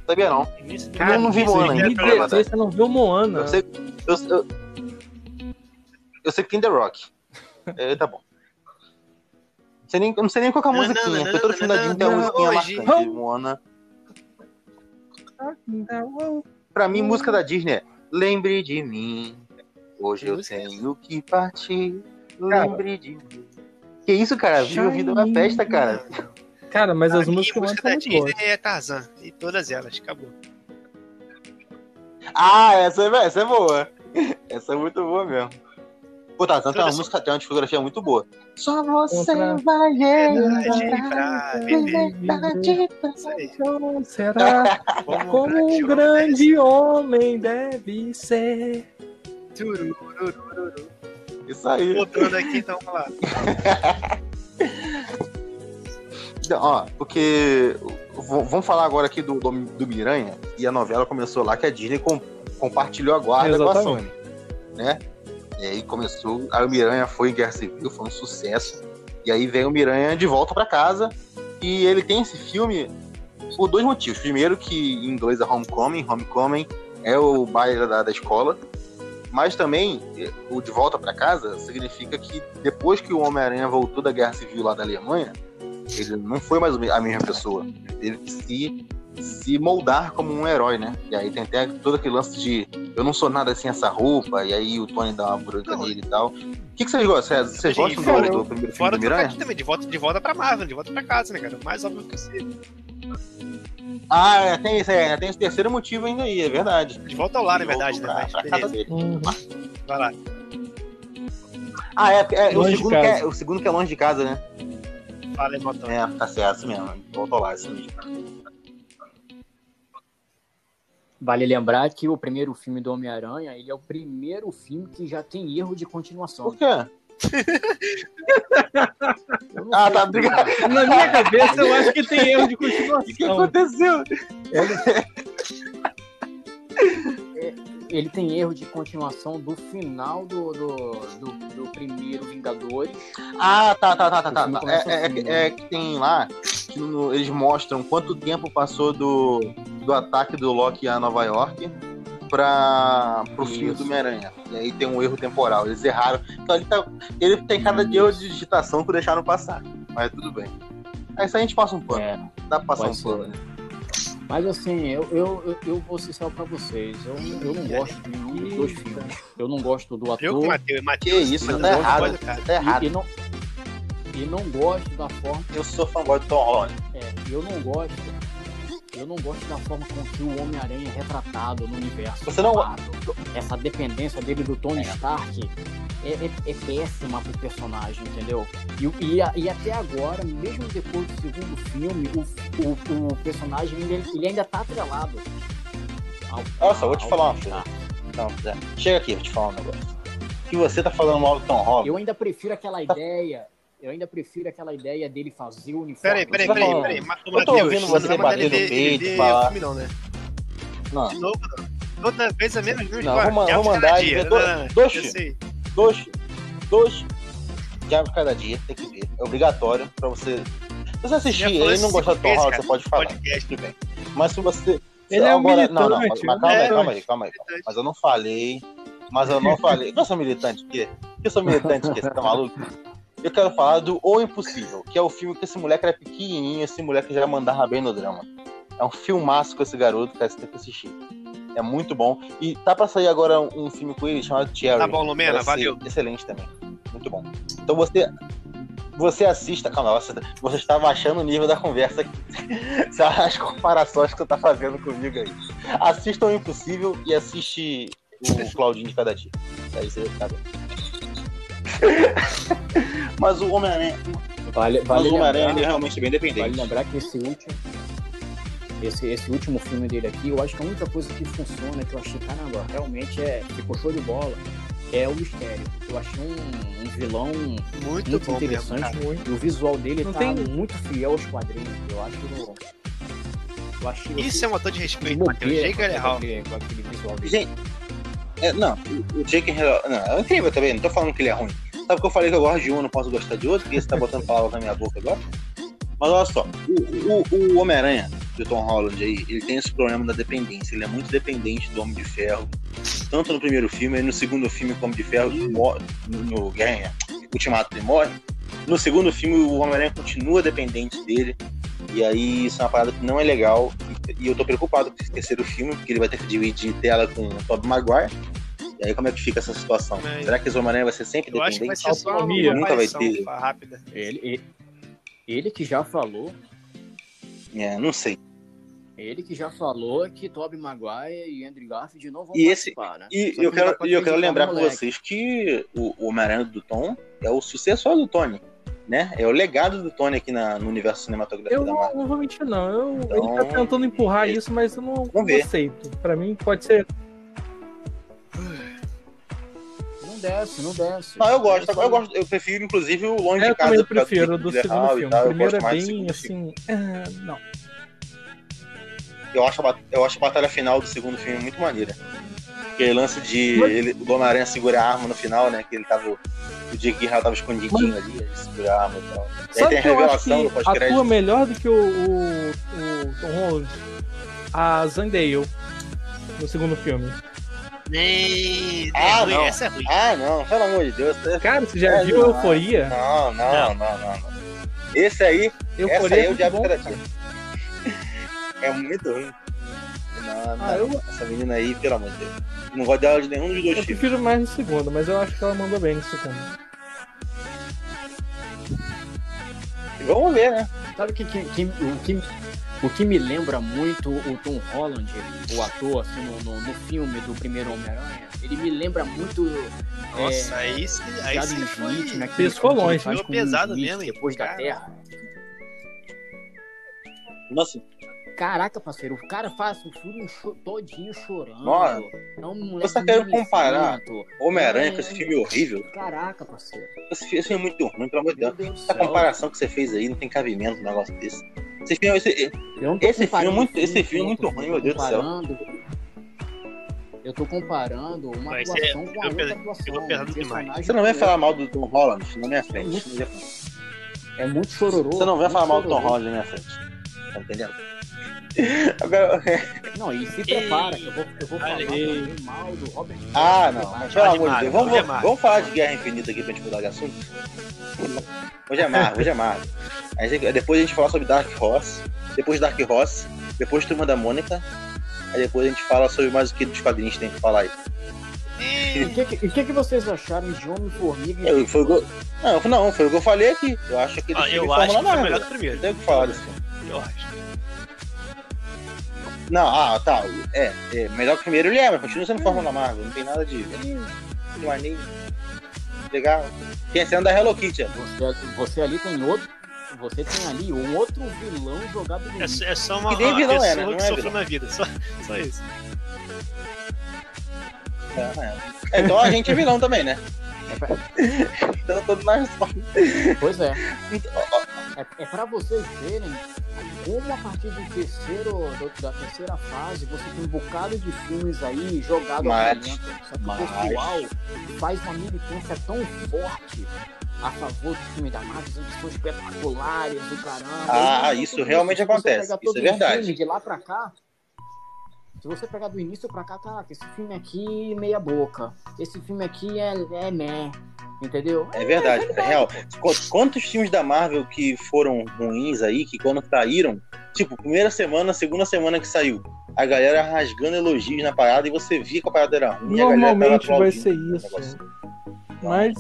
Sabia não. Cara, eu não vi Moana ainda. Dê- Você não viu Moana? Eu sei, eu, eu, eu sei que tem The Rock. É, tá bom. Não sei nem, eu não sei nem qual que é a Não, musiquinha, não, porque todo Disney tem uma musiquinha hoje. marcante. Moana. Pra mim, música da Disney é Lembre de mim. Hoje eu é tenho que partir. Lembre de mim. Que isso, cara? Viva a vida é uma festa, cara. Cara, mas as músicas música são da muito boas. Disney é Tarzan. E todas elas, acabou. Ah, essa é, essa é boa. Essa é muito boa mesmo. Pô, tá, tem uma Todas- música, tem uma discografia muito boa. Só você vai Verdade, pra. Será como um grande homem deve ser? Isso aí. Voltando aqui, então, vamos lá. Então, ó, porque vamos falar agora aqui do, do, do Miranha, e a novela começou lá que a Disney com- compartilhou a guarda com a Exatamente. Sony, né? E aí começou, o Miranha foi em Guerra Civil, foi um sucesso. E aí vem o Miranha de volta pra casa, e ele tem esse filme por dois motivos. Primeiro que em inglês é Homecoming, Homecoming é o baile da, da escola, mas também eh, o de volta pra casa significa que depois que o Homem-Aranha voltou da Guerra Civil lá da Alemanha, ele não foi mais a mesma pessoa. Ele teve que se, se moldar como um herói, né? E aí tem até todo aquele lance de eu não sou nada sem essa roupa, e aí o Tony dá uma branca Não, nele e tal. O que, que vocês gostam? Vocês, gostam do, fora- do primeiro filme Fora do Miranha? também, de volta, de volta pra Marvel, de volta pra casa, né, cara? O mais óbvio possível. Ah, é, tem, esse, é, tem esse terceiro motivo ainda aí, é verdade. De volta ao lar, na verdade, né? Pra, pra casa dele. Uhum. Vai lá. Ah, é, é, o, segundo que é o segundo que é longe de casa, né? Fala aí, Motão. É, tá certo, isso mesmo. Voltou lá, isso mesmo. Vale lembrar que o primeiro filme do Homem-Aranha, ele é o primeiro filme que já tem erro de continuação. Por quê? Ah, tá, obrigado. Na minha cabeça, eu acho que tem erro de O que, que continuação. aconteceu? Ele tem erro de continuação do final do, do, do, do primeiro Vingadores. Ah, tá, tá, tá, tá, tá. tá. É, é- assim, é- né? é que tem lá no- eles mostram quanto tempo passou do, do ataque do Loki a Nova York para filme Isso. do Homem-Aranha. E aí tem um erro temporal. Eles erraram. Então ele, tá, ele tem cada erro de digitação que deixaram passar. Mas tudo bem. Aí isso a gente passa um pano. É, Dá pra passar um ser. pano, né? mas assim, eu, eu, eu, eu vou ser sincero pra vocês. Eu, eu não gosto de nenhum dos dois filmes. Eu não gosto do Eu o ator. Matheus. Que Matheus, isso, Matheus tá errado. coisa, cara. Tá errado. E, e não, e não gosto da forma. Eu sou fanboy do Tom Holland. É, eu não gosto. Eu não gosto da forma com que o Homem-Aranha é retratado no universo. Você não-. Essa dependência dele do Tony Stark é, é, é péssima pro personagem, entendeu? E, e, e até agora, mesmo depois do segundo filme, o, o, o personagem ele, ele ainda tá atrelado. ao- Olha só, vou te falar uma coisa. Não, Zé, chega aqui, vou te falar um negócio. Que você tá falando mal do Tom Holland. Eu ainda prefiro aquela ideia. Eu ainda prefiro aquela ideia dele fazer o uniforme. Peraí, peraí, Você peraí, peraí. Eu tô ouvindo não você bater no peito, falar. filme não, né? Não, De novo, não. Outra vez a mesma mesma Não, vou mandar ele ver Não, dois- filmes. dois, dois diabos cada dia, tem que ver. É obrigatório pra você. Se você assistir ele e não gostar do Tom Holland, você pode falar. podcast. Tudo bem. Mas se você. Ele é um agora, Não, não, mas militante, calma aí, calma aí, calma aí. Mas eu não falei. Mas eu não falei. Eu sou militante, o quê? Eu sou militante, o quê? Você tá maluco? Eu quero falar do O Impossível, que é o filme que esse moleque era pequenininho, esse moleque já mandava bem no drama. É um filmaço com esse garoto, cara, você tem que assistir. É muito bom. E tá pra sair agora um, filme com ele chamado Cherry. Tá bom, Lumena, valeu. Excelente também. Muito bom. Então você. Você assista. Calma, você, você estava achando o nível da conversa aqui. As comparações que você tá fazendo comigo aí. Assista o Impossível e assiste o Claudinho de cada dia. Aí você vai ficar bem. Mas o Homem-Aranha. Vale, Mas vale o Homem-Aranha é realmente bem vale dependente. lembrar que esse último. Esse, esse último filme dele aqui, eu acho que a única coisa que funciona, que eu achei, caramba, realmente é. Ficou show de bola. É o mistério. Eu achei um, um vilão Muito, muito bom mesmo, interessante. cara. e o visual dele Não tá tem- muito fiel aos quadrinhos. Eu acho. Eu achei. Isso é um ator de respeito, Matheus. Jake dele. Gente, é, não, o- o Jake Hall- não, é incrível também, não tô falando que ele é ruim. Sabe que eu falei que eu gosto de um, não posso gostar de outro, porque você tá botando palavras na minha boca agora? Mas olha só, o, o- o Homem-Aranha do Tom Holland aí, ele tem esse problema da dependência. Ele é muito dependente do Homem de Ferro. Tanto no primeiro filme, e no segundo filme, o Homem de Ferro morre, no, no Guerra Ultimato ele morre. No segundo filme, o Homem-Aranha continua dependente dele. E aí, isso é uma parada que não é legal. E, e eu tô preocupado com esse terceiro filme, porque ele vai ter que dividir tela com o Tobey Maguire. E aí, como é que fica essa situação? Mas- Será que esse Homem-Aranha vai ser sempre Eu acho que vai dependente? ser só uma. Nunca vai ter. rápida. Ele, ele, ele que já falou, É, não sei. ele que já falou que Tobey Maguire e Andrew Garfield não vão E esse- participar, né? E Só que eu não quero, e eu quero lembrar moleque. vocês que o, o Homem-Aranha do Tom é o sucessor do Tony. Né? É o legado do Tony aqui na- no universo cinematográfico Eu da não, Marvel. não vou mentir, não. Eu, Então, ele tá tentando empurrar é- isso, mas eu não, não aceito. Pra mim, pode ser. Desce, não desce. Não, eu gosto, Desce. eu gosto, eu prefiro inclusive o Longe É, de eu Casa também por causa prefiro do do Jake segundo Gyllenhaal e filme. tal, O eu primeiro é mais do bem segundo assim. é, não. Eu acho, a, eu acho a batalha final do segundo filme muito maneira. Aquele lance de Mas- ele, o Homem-Aranha segurar a arma no final, né? Que ele tava. O Jake Gyllenhaal tava escondidinho ali, ele segura a arma e tal. E aí Sabe tem a eu revelação do pós-crédito. atua melhor do que o, o, o Tom Holland? A Zendaya no segundo filme. Ah, é ruim, não. essa é ruim. Ah, não, pelo amor de Deus. Cara, você já É, viu não. Euforia? Não, não, não, não, não. Esse aí, essa Euforia aí é é o Diabo. Dia. É muito ruim. Não, não. Ah, eu- Essa menina aí, pelo amor de Deus. Não gosto dela de nenhum dos dois Eu filmes. prefiro mais no segundo, mas eu acho que ela mandou bem no segundo. Vamos ver, né? Sabe que, que, que- o, que, o que me lembra muito o Tom Holland, o ator, assim, no, no, no filme do primeiro Homem-Aranha? Ele me lembra muito. Nossa, é, aí sim. Aí sim Smith, foi. né? Foi longe. com pesado Smith mesmo, hein? Depois da Cara. Terra. Nossa, Caraca, parceiro, o cara faz o filme todinho chorando. Nossa, é um moleque você tá querendo mimizento. comparar Homem-Aranha É. com esse filme horrível. Caraca, parceiro. Esse filme, é muito ruim, pelo amor de Deus. Essa comparação que você fez aí não tem cabimento um negócio desse. Esse filme, esse, esse filme é muito- filme esse filme é muito ruim, eu meu tô Deus do céu. Eu tô comparando uma Mas é- atuação com a outra pes- atuação. um você não vai falar mal do Tom Holland na minha frente. É muito chororô. Você não vai muito falar mal do Tom. Holland na minha frente. Tá entendendo? Agora, Não, e se prepara, que eu vou, eu vou falar também mal do Robert ah, não. Mas, pelo amor de Deus. Vamos, é vamos, vamos falar de Guerra Infinita aqui pra gente mudar de assunto? Hoje é Marvel, hoje é gente- depois a gente fala sobre Dark Horse. Depois Dark Horse. Depois Turma da Mônica. Aí depois a gente fala sobre mais o que dos quadrinhos tem pra falar aí. E o que, que- que, que vocês acharam de Homem-Formiga Eu, foi o que eu- não, não, foi o que eu falei aqui. Eu acho que Ah, filme eu acho que foi Marvel. melhor que o primeiro. Tem o que falar desse filme. Eu acho. Não, ah, tá. É, é, melhor que o primeiro ele é, mas continua sendo Fórmula Marvel. Não tem nada de. de maneiro. Legal. Tem a cena da Hello Kitty. você, você ali tem outro. Você tem ali um outro vilão jogado no É, é só uma, Que nem vilão pessoa é, né? Não que é sofreu vilão. na vida. Só, só isso. É, Então a gente é vilão também, né? Então todo nós. Pois é. Então, ó, É, é para vocês verem como a partir do terceiro, do- da terceira fase você tem um bocado de filmes aí jogado Mas- momento. Só que mas- o pessoal faz uma militância tão forte a favor do filme da Marvel, que são espetaculares do caramba. Ah, isso realmente acontece, isso é verdade. De lá pra cá, se você pegar do início pra cá, caraca, esse filme aqui meia boca. Esse filme aqui é, é meh. Entendeu? É verdade, é real. Qu- Quantos filmes da Marvel que foram ruins aí, que quando saíram, tipo, primeira semana, segunda semana que saiu, a galera rasgando elogios na parada e você via que a parada era ruim. e Normalmente vai ser o isso. Mas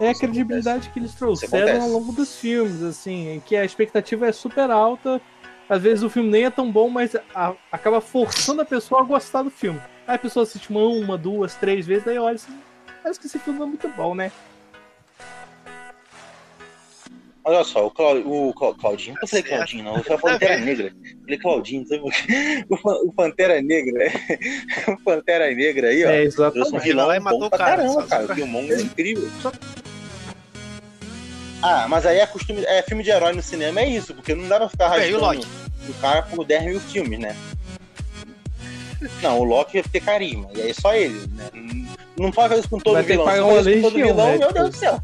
é a credibilidade que eles trouxeram ao longo dos filmes, assim, em que a expectativa é super alta. Às vezes o filme nem é tão bom, mas a- acaba forçando a pessoa a gostar do filme. Aí a pessoa assiste uma, uma duas, três vezes, daí olha assim, parece que esse filme é muito bom, né? Olha só, o, Clau, o Clau, Claudinho, eu falei Tá. Claudinho, não, eu falei Pantera Negra. Falei Claudinho? O, Pan- o Pantera Negra, o Pantera Negra aí, ó. É, Trouxe um exatamente. vilão lá e bom matou o pra cara, caramba, só- cara. só- O Killmonger é incrível. Ah, mas aí é costume. É filme de herói no cinema, é isso, porque não dá pra ficar É, e o cara por 10 mil filmes, né? Não, o Loki ia ter carisma, e aí só ele, né? Não- pode fazer isso com todo Vai ter vilão. For uma isso com todo vilão, né, meu tipo. Deus do céu.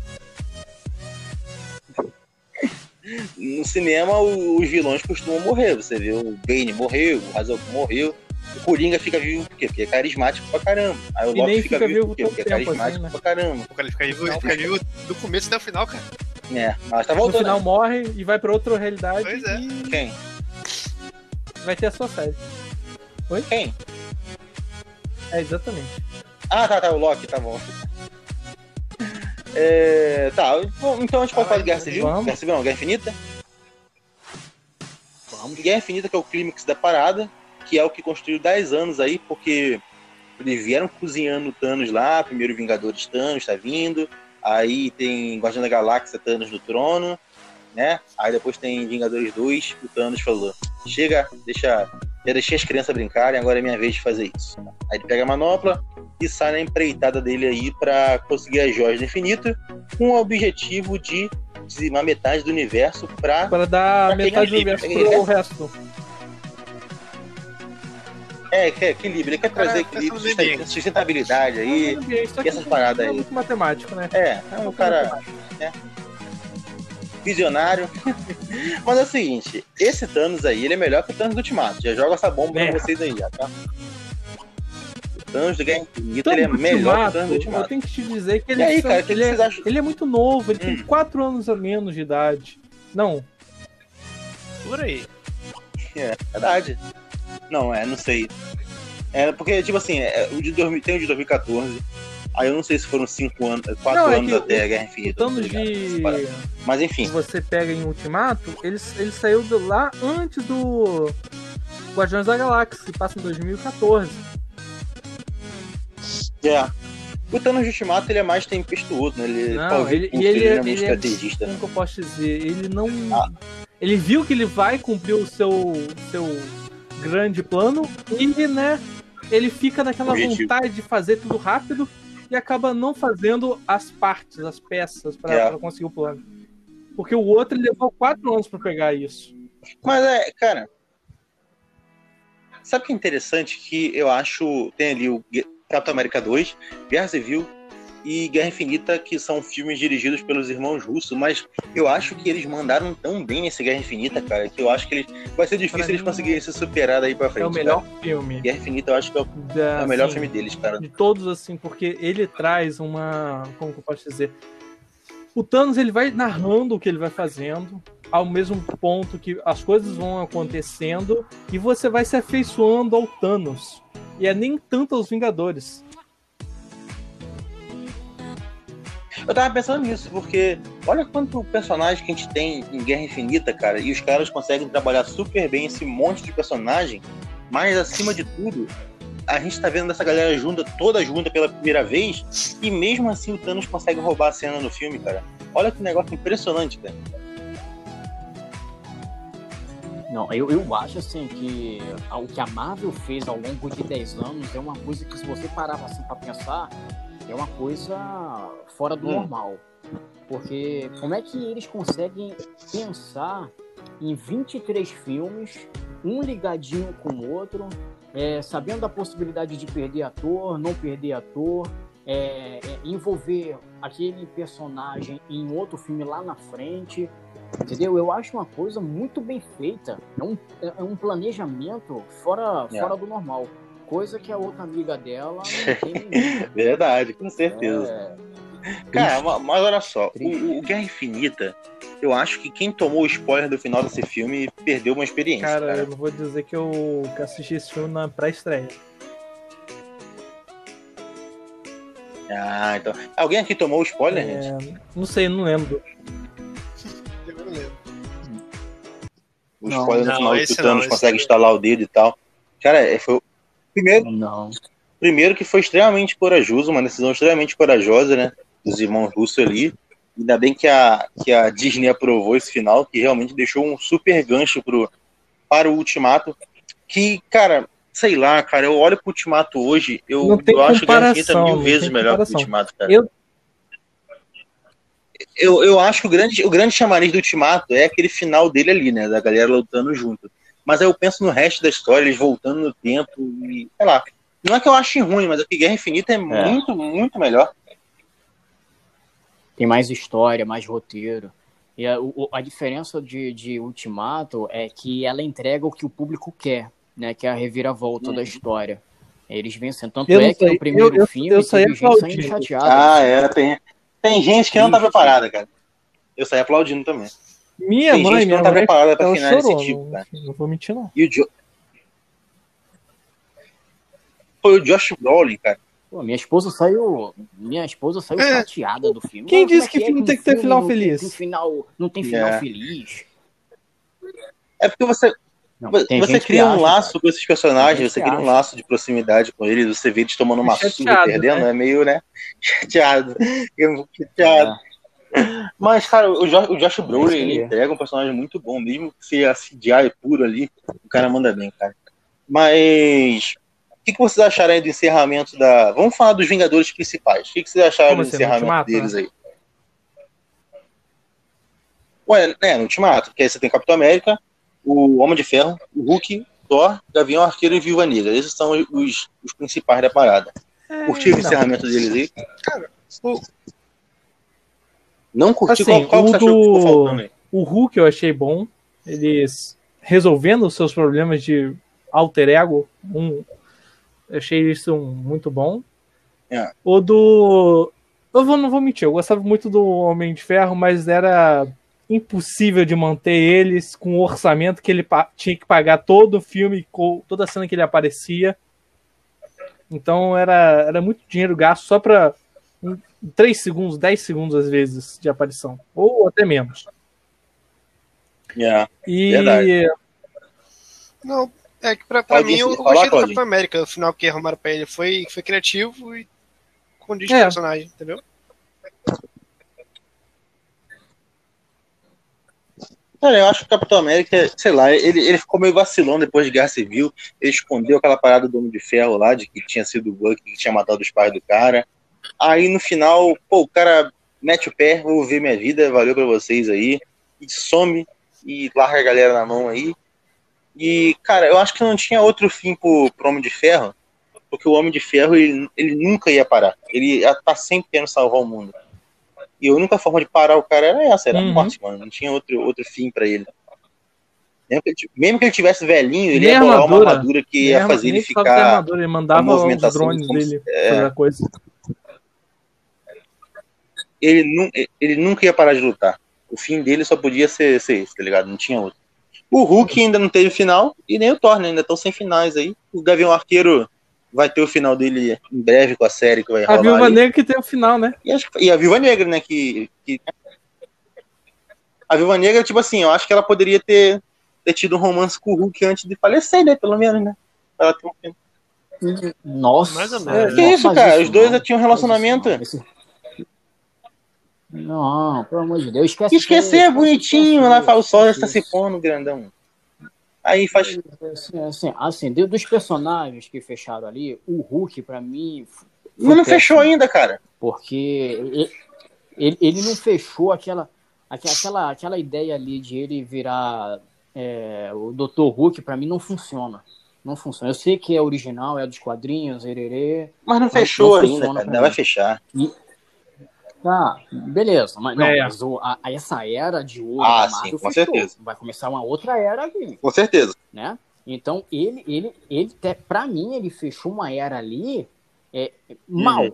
No cinema, os vilões costumam morrer. Você vê o Bane morreu, o Hazard morreu. O Coringa fica vivo por quê? Porque é carismático pra caramba. Aí o Loki fica, fica vivo vivo por quê? Porque é tempo, carismático assim, né? pra caramba. O cara fica vivo, ele fica vivo do começo até o final, cara. É, mas tá No voltando. final morre e vai pra outra realidade Pois é. e Quem? vai ter a sua série. Quem? É, exatamente. Ah, tá, tá, o Loki, tá bom. É, tá, então a gente pode falar de Guerra Civil? Vamos. Guerra Civil não, Guerra Infinita? Vamos. Guerra Infinita que é o clímax da parada, que é o que construiu 10 anos aí, porque eles vieram cozinhando o Thanos lá, primeiro Vingadores Thanos tá vindo, aí tem Guardião da Galáxia Thanos no trono, né? Aí depois tem Vingadores 2, o Thanos falou, chega, deixa, já deixei as crianças brincarem, agora é minha vez de fazer isso. Aí ele pega a manopla e sai na empreitada dele aí pra conseguir as joias do infinito, com o objetivo de dizimar metade do universo pra Para dar Pra metade do universo pro resto. É, quer equilíbrio, ele quer trazer equilíbrio, ambiente. sustentabilidade aí. Ambiente, que essas paradas é aí. muito matemático, né? É, é um cara visionário. Mas é o seguinte, esse Thanos aí, ele é melhor que o Thanos do Ultimato. Já joga essa bomba É. pra vocês aí já, tá? O Thanos do Guerra Infinita, Então, ele é melhor que o Thanos do eu Ultimato. tenho que te dizer que ele, E aí, cara, ele, é, ele é muito novo, ele tem Hum. 4 anos a menos de idade. Não, Por aí. É, verdade. Não, é, não sei. É, porque, tipo assim, é, o de 2000, tem o de 2014. Aí eu não sei se foram 5 anos, 4 Não, é anos até o- a Guerra o Infinita. Thanos tá de. Mas enfim. você pega em Ultimato, ele, ele saiu lá antes do Guardiões da Galáxia, que passa em 2014. É. O Thanos de Ultimato ele é mais tempestuoso, né? Ele, Não, ele- ele não é- é ele é- estrategista. Como que eu posso dizer? Ele não. Ah. Ele viu que ele vai cumprir o seu, seu grande plano e, né, ele fica naquela vontade de fazer tudo rápido e acaba não fazendo as partes, as peças para É. conseguir o plano. Porque o outro levou quatro anos para pegar isso. Mas é, cara. Sabe o que é interessante? Que eu acho. Tem ali o Capitão América 2, Guerra Civil e Guerra Infinita, que são filmes dirigidos pelos irmãos russos, mas eu acho que eles mandaram tão bem nesse Guerra Infinita, cara, que eu acho que eles. Vai ser difícil Pra eles mim, conseguirem se superar daí pra frente. é o melhor cara. filme. Guerra Infinita eu acho que é o, da- é o melhor assim, filme deles, cara. de todos, assim, porque ele traz uma. Como que eu posso dizer? O Thanos ele vai narrando o que ele vai fazendo, ao mesmo ponto que as coisas vão acontecendo, e você vai se afeiçoando ao Thanos. E é nem tanto aos Vingadores. Eu tava pensando nisso, porque olha quanto personagem que a gente tem em Guerra Infinita, cara, e os caras conseguem trabalhar super bem esse monte de personagem, mas acima de tudo, a gente tá vendo essa galera junta, toda junta pela primeira vez, e mesmo assim o Thanos consegue roubar a cena no filme, cara. Olha que negócio impressionante, cara. Não, eu, eu acho assim que o que a Marvel fez ao longo de 10 anos é uma coisa que se você parar assim para pensar, é uma coisa fora do Hum. normal. Porque como é que eles conseguem pensar em 23 filmes, um ligadinho com o outro, é, sabendo a possibilidade de perder ator, não perder ator, é, é, envolver aquele personagem em outro filme lá na frente, entendeu? Eu acho uma coisa muito bem feita. É um, é é um planejamento fora, É. fora do normal. Coisa que a outra amiga dela não. Verdade, com certeza. É, Cara, ma- mas olha só, o, o Guerra Infinita, eu acho que quem tomou o spoiler do final desse filme perdeu uma experiência, Cara, cara. eu não vou dizer que eu que assisti esse filme na pré-estreia. Ah, então. Alguém aqui tomou o spoiler, É, gente? não sei, não lembro. Eu não lembro. O Não, spoiler no não, final que esse o Thanos não, consegue esse- instalar o dedo e tal. Cara, é, foi o primeiro, não. primeiro que foi extremamente corajoso, uma decisão extremamente corajosa, né? Dos irmãos russos ali. Ainda bem que a, que a Disney aprovou esse final, que realmente deixou um super gancho pro, para o Ultimato. Que, cara, sei lá, cara, eu olho pro Ultimato hoje, eu, eu acho Guerra Infinita mil vezes melhor que o Ultimato, cara. Eu... Eu, eu acho que o grande, o grande chamariz do Ultimato é aquele final dele ali, né? Da galera lutando junto. Mas aí eu penso no resto da história, eles voltando no tempo e, sei lá. Não é que eu ache ruim, mas é que Guerra Infinita é, é. muito, muito melhor. Tem mais história, mais roteiro. E a, a diferença de, de Ultimato é que ela entrega o que o público quer, né? Que é a reviravolta da história. Eles vencem. Tanto eu é que no primeiro eu, filme eu, eu gente saindo chateada. Ah, é, tem, tem gente que não tá preparada, cara. Eu saí aplaudindo também. Minha tem mãe, gente que não tá preparada pra final desse tipo, cara. Não vou mentir, não. E o jo... Foi o Josh Brolin, cara. Pô, minha esposa saiu. Minha esposa saiu é. chateada do filme. Quem disse é que, que filme tem que ter final feliz? Tem final, não tem final é. feliz. É porque você. Não, você cria um laço com esses personagens, você cria um laço de proximidade com eles, você vê eles tomando uma surra perdendo, né? é meio, né? Chateado. Chateado. É. Mas, cara, o Josh, o Josh Brolin, ele entrega um personagem muito bom, mesmo que seja CGI puro ali, o cara manda bem, cara. Mas o que, que vocês acharam aí do encerramento da. Vamos falar dos Vingadores principais. O que, que vocês acharam Como do assim, encerramento deles aí? Ué, é, no Ultimato, porque aí você tem Capitão América, o Homem de Ferro, o Hulk, Thor, Gavião Arqueiro e Viúva Negra. Esses são os, os principais da parada. É, Curtiu o encerramento deles aí? Cara, o... Não curti assim, qual, qual o do... O Hulk eu achei bom. Eles resolvendo os seus problemas de alter ego, um, eu achei isso muito bom. É. O do. Eu vou, não vou mentir, eu gostava muito do Homem de Ferro, mas era impossível de manter eles com o orçamento que ele tinha que pagar todo o filme, toda a cena que ele aparecia. Então era, era muito dinheiro gasto só para 3 segundos, 10 segundos às vezes de aparição. Ou até menos. Yeah, e. Verdade. Não, é que pra, pra mim, eu gostei do Capitão América, o final que arrumaram pra ele foi, foi criativo e condiz é. o personagem, entendeu? Cara, eu acho que o Capitão América, sei lá, ele, ele ficou meio vacilão depois de Guerra Civil. Ele escondeu aquela parada do Homem de Ferro lá, de que tinha sido o Buck que tinha matado os pais do cara. Aí no final, pô, o cara mete o pé, vou ver minha vida, valeu pra vocês aí. E some e larga a galera na mão aí. E, cara, eu acho que não tinha outro fim pro, pro Homem de Ferro, porque o Homem de Ferro, ele, ele nunca ia parar. Ele ia tá sempre querendo salvar o mundo. E a única forma de parar o cara era essa, era uhum. a morte, mano. Não tinha outro, outro fim para ele. Mesmo que, ele, mesmo que ele tivesse velhinho, ele Nem ia bolar uma armadura que ia fazer ele ficar. Armadura, ele mandava os drones dele é... fazer a coisa. Ele, ele nunca ia parar de lutar. O fim dele só podia ser, ser esse, tá ligado? Não tinha outro. O Hulk ainda não teve final e nem o Thor, né? Ainda estão sem finais aí. O Gavião Arqueiro vai ter o final dele em breve com a série que vai rolar. A Viúva aí. Negra que tem o final, né? E, acho, e a Viúva Negra, né? Que, que, A Viúva Negra, tipo assim, eu acho que ela poderia ter, ter tido um romance com o Hulk antes de falecer, né? Pelo menos, né? Ela tem um final. Nossa, mais ou menos. Que isso, cara? Isso, Os dois já tinham um relacionamento. Não, pelo amor de Deus, esquece. Esquecer é bonitinho, lá fala o sol já está se pondo, grandão. Aí faz. Assim, assim, assim, dos personagens que fecharam ali, o Hulk, para mim. Mas não fechou ainda, cara. Porque ele, ele, não fechou aquela, aquela, aquela ideia ali de ele virar é, o Dr. Hulk, para mim não funciona. Não funciona. Eu sei que é original, é dos quadrinhos, ererê. Mas não fechou não ainda, cara. Não vai fechar. E, Tá, beleza. Mas, não, é. mas o, a, essa era de ouro ah, sim, com fechou. certeza. Vai começar uma outra era aqui. Com certeza. Né? Então, ele, ele, ele para mim, ele fechou uma era ali é, mal. Uhum.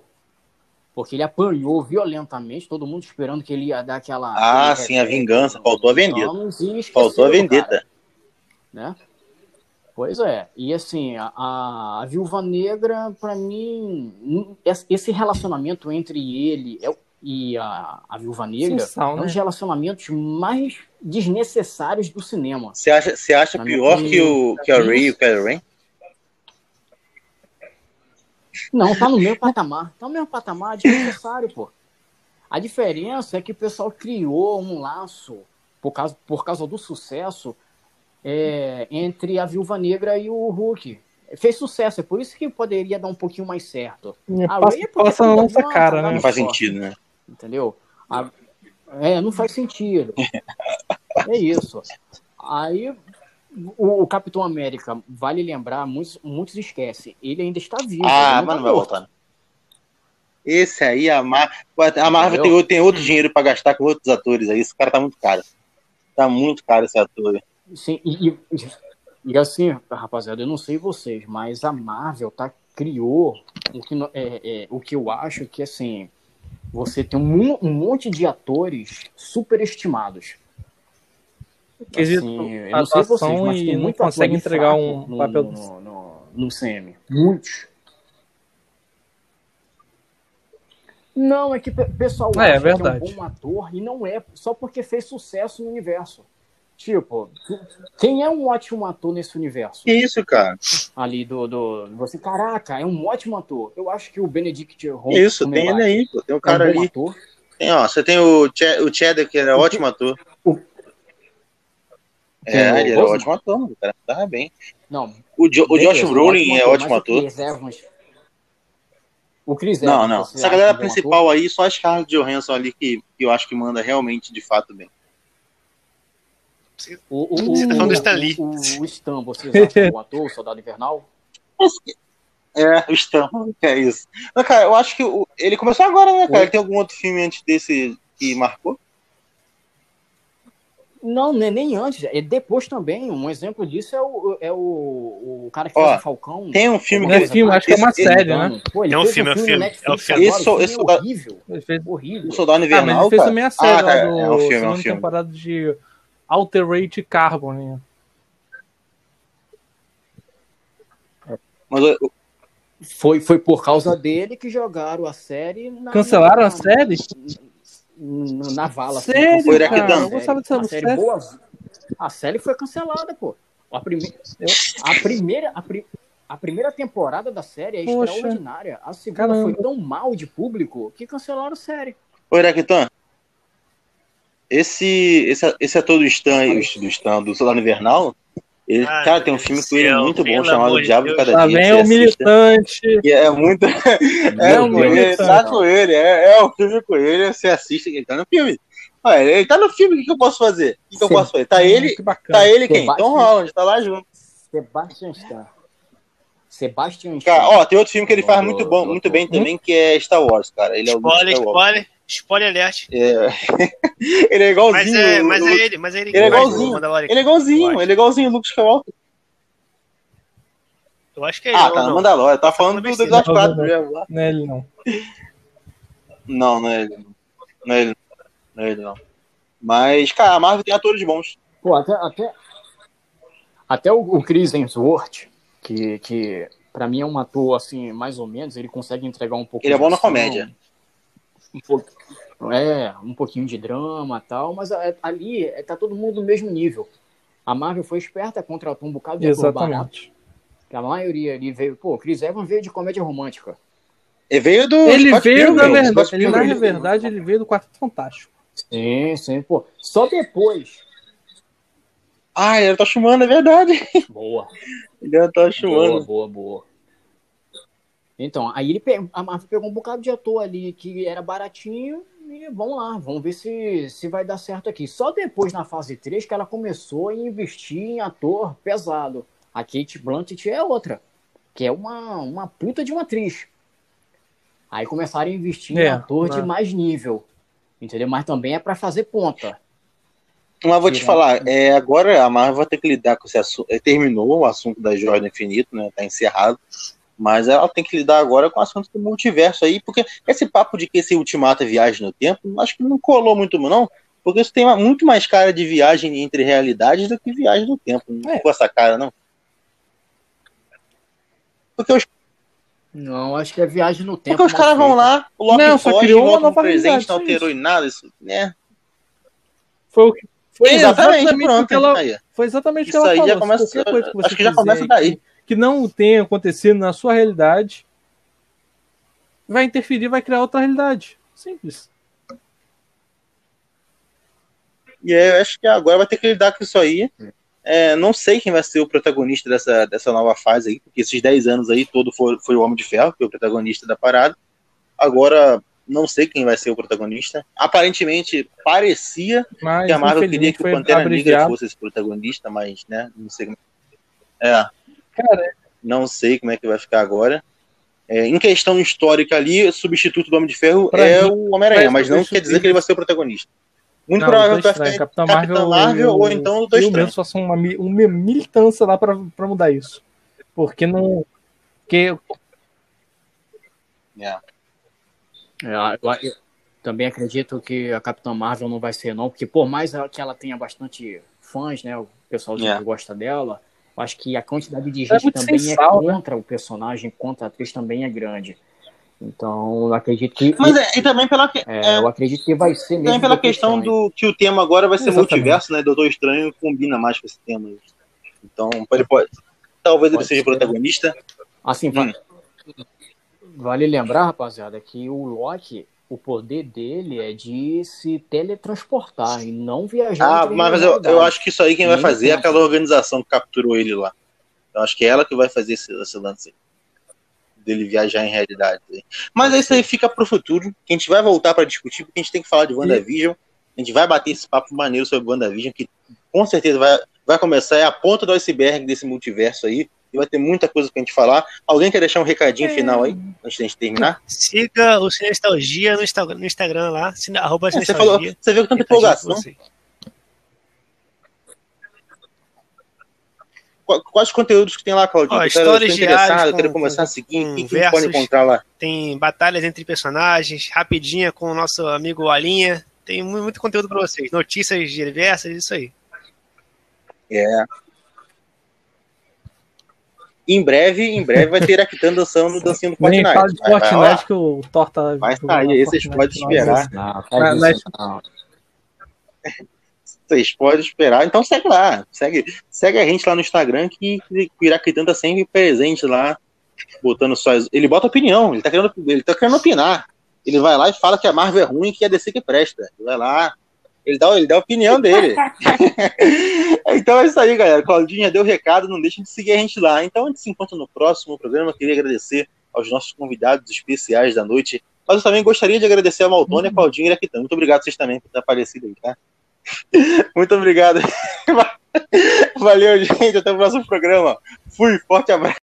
Porque ele apanhou violentamente, todo mundo esperando que ele ia dar aquela. Ah, sim, a vingança. Faltou a vendetta. Faltou a vendetta. né? Pois é. E assim, a, a Viúva Negra, para mim, esse relacionamento entre ele. É, e a, a Viúva Negra Sensação, é um dos né? relacionamentos mais desnecessários do cinema. Você acha, você acha pior que, o, que a Ray e o Kylo Ren? Não, tá no mesmo patamar. Tá no mesmo patamar, desnecessário, pô. A diferença é que o pessoal criou um laço, por causa, por causa do sucesso, é, entre a Viúva Negra e o Hulk. Fez sucesso, é por isso que poderia dar um pouquinho mais certo. A Passa, Ray é porque passa na nossa cara, né? Não faz sentido, né? Entendeu? A- É, não faz sentido. É isso. Aí o, o Capitão América, vale lembrar, muitos, muitos esquecem, ele ainda está vivo. Ah, mas tá não vai morto. voltar. não. Esse aí, a, Mar... a Marvel tem, tem outro dinheiro pra gastar com outros atores aí. Esse cara tá muito caro. Tá muito caro esse ator. Sim, e, e- e assim, rapaziada, eu não sei vocês, mas a Marvel tá, criou o que, é, é, o que eu acho que assim, você tem um, um monte de atores superestimados. Quesito Assim, eu não sei atuação vocês, mas e tem não consegue entregar um no, papel no, do- no, no, no CM. Muitos. Não, é que o pessoal É, é acha que é verdade. um bom ator e não é só porque fez sucesso no universo. Tipo, quem é um ótimo ator nesse universo? Isso, cara? Ali do, do. Você, caraca, é um ótimo ator. Eu acho que o Benedict Que isso, tem ele aí, pô. Tem um é um cara ali. ator. Tem, ó, você tem o, Che- o Cheddar, que era O ótimo ator. o- É, ele era Boseman? ótimo ator. O cara tava bem. Não, O, jo, o Josh Brolin é ótimo ator. Chris Evans- O Chris Não, Evans, não. você Essa galera ator? principal aí, só a Scarlett Johansson ali que, que eu acho que manda realmente, de fato, bem. O, o, Você tá falando do o- Stan Lee. O, o Stan, vocês acham o ator, o Soldado Invernal? É, o Stan, é isso. Mas, cara, eu acho que o- ele começou agora, né, cara? Oi? Tem algum outro filme antes desse que marcou? Não, nem, nem antes. É depois também. Um exemplo disso é o, é o, o cara que Ó, fez o Falcão. Tem um filme é que filme, acho que é uma esse- série, né? Pô, ele É um filme, é um filme, é um filme. agora, Esse- o filme esse é horrível. Ele fez, Horrível. o Soldado ah, mas Invernal, ele fez também a série Ah, lá cara, do é um filme, é um filme. temporada de Alterate Carbon. Né? Mas o- Foi, foi por causa dele que jogaram a série na. Cancelaram na, a série? Na, na vala. assim, Sério, Foi cancelaram Iraquitã? a Eu gostava dessa série. série. A série boa. A série foi cancelada, pô. A, prime... a primeira. A, pri- a primeira temporada da série é Poxa. extraordinária. A segunda Caramba. foi tão mal de público que cancelaram a série. Ô, Iraquitã, esse, esse, esse ator do Stan, do Stan, do Soldado Invernal, ele, Ai, cara, meu tem um filme com ele céu, muito bom chamado de Diabo Deus. Cada Dia. o você assista. militante. Que é muito. É, um Deus. tá com ele, é, é um filme com ele, você assiste, ele tá no filme. Olha, ele tá no filme, o que, que eu posso fazer? O que, que eu posso fazer? Tá ele, tá ele quem? Sebastian- Tom Holland, tá lá junto. Sebastian Stan. Sebastian Stan. Cara, ó, tem outro filme que ele faz muito bom, muito bem também, que é Star Wars, cara. Ele é o Spoiler, spoiler, spoiler alert. É. ele é igualzinho. Mas é, mas é ele, mas é ele. Ele é igualzinho. Ele é igualzinho, ele é igualzinho o Luke Skywalker. Eu acho que é ele. Ah, tá, no Mandalorian. Tá falando do, Não, 4 não, mesmo lá. Não é ele, não. Não, não é ele. Não é ele. Não é ele, não. Mas, cara, a Marvel tem atores bons. Pô, até, até, até o, o Chris Hemsworth, que, que pra mim é um ator, assim, mais ou menos, ele consegue entregar um pouco Ele é bom na comédia. Um pouco, é, um pouquinho de drama e tal, mas é, ali é, tá todo mundo no mesmo nível. A Marvel foi esperta, contratou um bocado de barato, Exatamente. a maioria ali veio... Pô, o Chris Evans veio de comédia romântica. Ele veio do. Ele Scott veio, Pilgrim, na verdade, ele, Pilgrim. na verdade, ele veio do Quarteto Fantástico. Sim, sim, pô. Só depois... Ah, ele era Toshimano, é verdade. Boa. Ele era Boa, Toshimano. boa, boa. Então, aí ele pe- a Marvel pegou um bocado de ator ali que era baratinho e vamos lá, vamos ver se, se vai dar certo aqui. Só depois, na fase 3, que ela começou a investir em ator pesado. A Kate Blanchett é outra, que é uma, uma puta de uma atriz. Aí começaram a investir em É, ator né. de mais nível, entendeu? Mas também é pra fazer ponta. Mas vou te falar, é, agora a Marvel vai ter que lidar com esse assunto. é, Terminou o assunto da do Infinito, né? Tá encerrado. Mas ela tem que lidar agora com o assunto do multiverso aí, porque esse papo de que esse ultimato é viagem no tempo, acho que não colou muito, não. Porque isso tem uma- muito mais cara de viagem entre realidades do que viagem no tempo. Não É. ficou essa cara, não. Porque os, Não, acho que é viagem no tempo. porque os mal caras vão lá, o Loki Não, só foge, criou uma volta no nova presente, não só alterou isso. em nada. Isso, né? Foi o que. Foi Exatamente, exatamente, pronto. ela, foi exatamente o que Isso ela aí falou. começa- acho que já começa daí. Que, que não tenha acontecido na sua realidade vai interferir, vai criar outra realidade. Simples. E eu acho que agora vai ter que lidar com isso aí. É, não sei quem vai ser o protagonista dessa, dessa nova fase aí, porque esses 10 anos aí todo foi, foi o Homem de Ferro, que é o protagonista da parada. Agora, não sei quem vai ser o protagonista. Aparentemente, parecia Mas, que a Marvel queria que o Pantera Negra fosse esse protagonista, mas, né, não sei como... É, Cara, não sei como é que vai ficar agora. É, em questão histórica ali, o substituto do Homem de Ferro Pra é mim, o Homem-Aranha, mas não quer dizer que ele vai ser o protagonista. Muito Não, provável que vai. Capitão Marvel, Marvel, ou eu- então o Dois eu Estranhos. mesmo faço uma, uma militância lá pra, pra mudar isso. Porque não. Porque É. É, eu, eu também acredito que a Capitã Marvel não vai ser, não, porque por mais que ela tenha bastante fãs, né? O pessoal É. que gosta dela, eu acho que a quantidade de É gente muito também é né? contra o personagem, contra a atriz também é grande. Então, eu acredito que. Mas é, e também pela, que- é, é, eu acredito que vai ser mesmo. também pela questão do que o tema agora vai ser Exatamente. multiverso, né? Doutor Estranho combina mais com esse tema. Então, ele pode. Talvez ele Pode seja ser. protagonista. Assim, Hum. va- vale lembrar, rapaziada, que o Loki, o poder dele é de se teletransportar e não viajar. Ah, mas eu, eu acho que isso aí quem vai fazer é aquela organização que capturou ele lá. Eu acho que é ela que vai fazer esse, esse lance dele viajar em realidade. Mas isso aí fica pro futuro, que a gente vai voltar para discutir, porque a gente tem que falar de WandaVision. A gente vai bater esse papo maneiro sobre WandaVision, que com certeza vai, vai começar, é a ponta do iceberg desse multiverso aí. E vai ter muita coisa pra gente falar. Alguém quer deixar um recadinho final aí, antes da gente terminar? Siga o Cinestalgia no, Insta- no Instagram lá, arroba É, você, falou, você viu com tanta empolgação. Quais conteúdos que tem lá, Claudinho? Ó, eu quero, eu histórias quero com- começar a seguir. O que, que pode encontrar lá? Tem batalhas entre personagens, rapidinha com o nosso amigo Alinha. Tem mu- muito conteúdo pra vocês. Notícias diversas, isso aí. É. Em breve, em breve vai ter Akitan dançando no dancinho do nem Fortnite. fala de Vai- vai Fortnite lá. que o Thor tá. Vai jogando sair, aí vocês podem esperar. Não, Mas- faz mas- isso, não. Vocês podem esperar. Então segue lá. Segue, segue a gente lá no Instagram que, que o Iraquitan tá sempre presente lá, botando só. Ele bota opinião, ele tá, querendo, ele tá querendo opinar. Ele vai lá e fala que a Marvel é ruim e que a DC que presta. Ele vai lá, ele dá, ele dá a opinião dele. então é isso aí, galera. Claudinho já deu o recado, não deixem de seguir a gente lá. Então a gente se encontra no próximo programa. Queria agradecer aos nossos convidados especiais da noite. Mas eu também gostaria de agradecer a Maltônia, Claudinho e Iraquitan. Muito obrigado a vocês também por ter aparecido aí, tá? Muito obrigado. Valeu, gente. Até o próximo programa. Fui, forte abraço.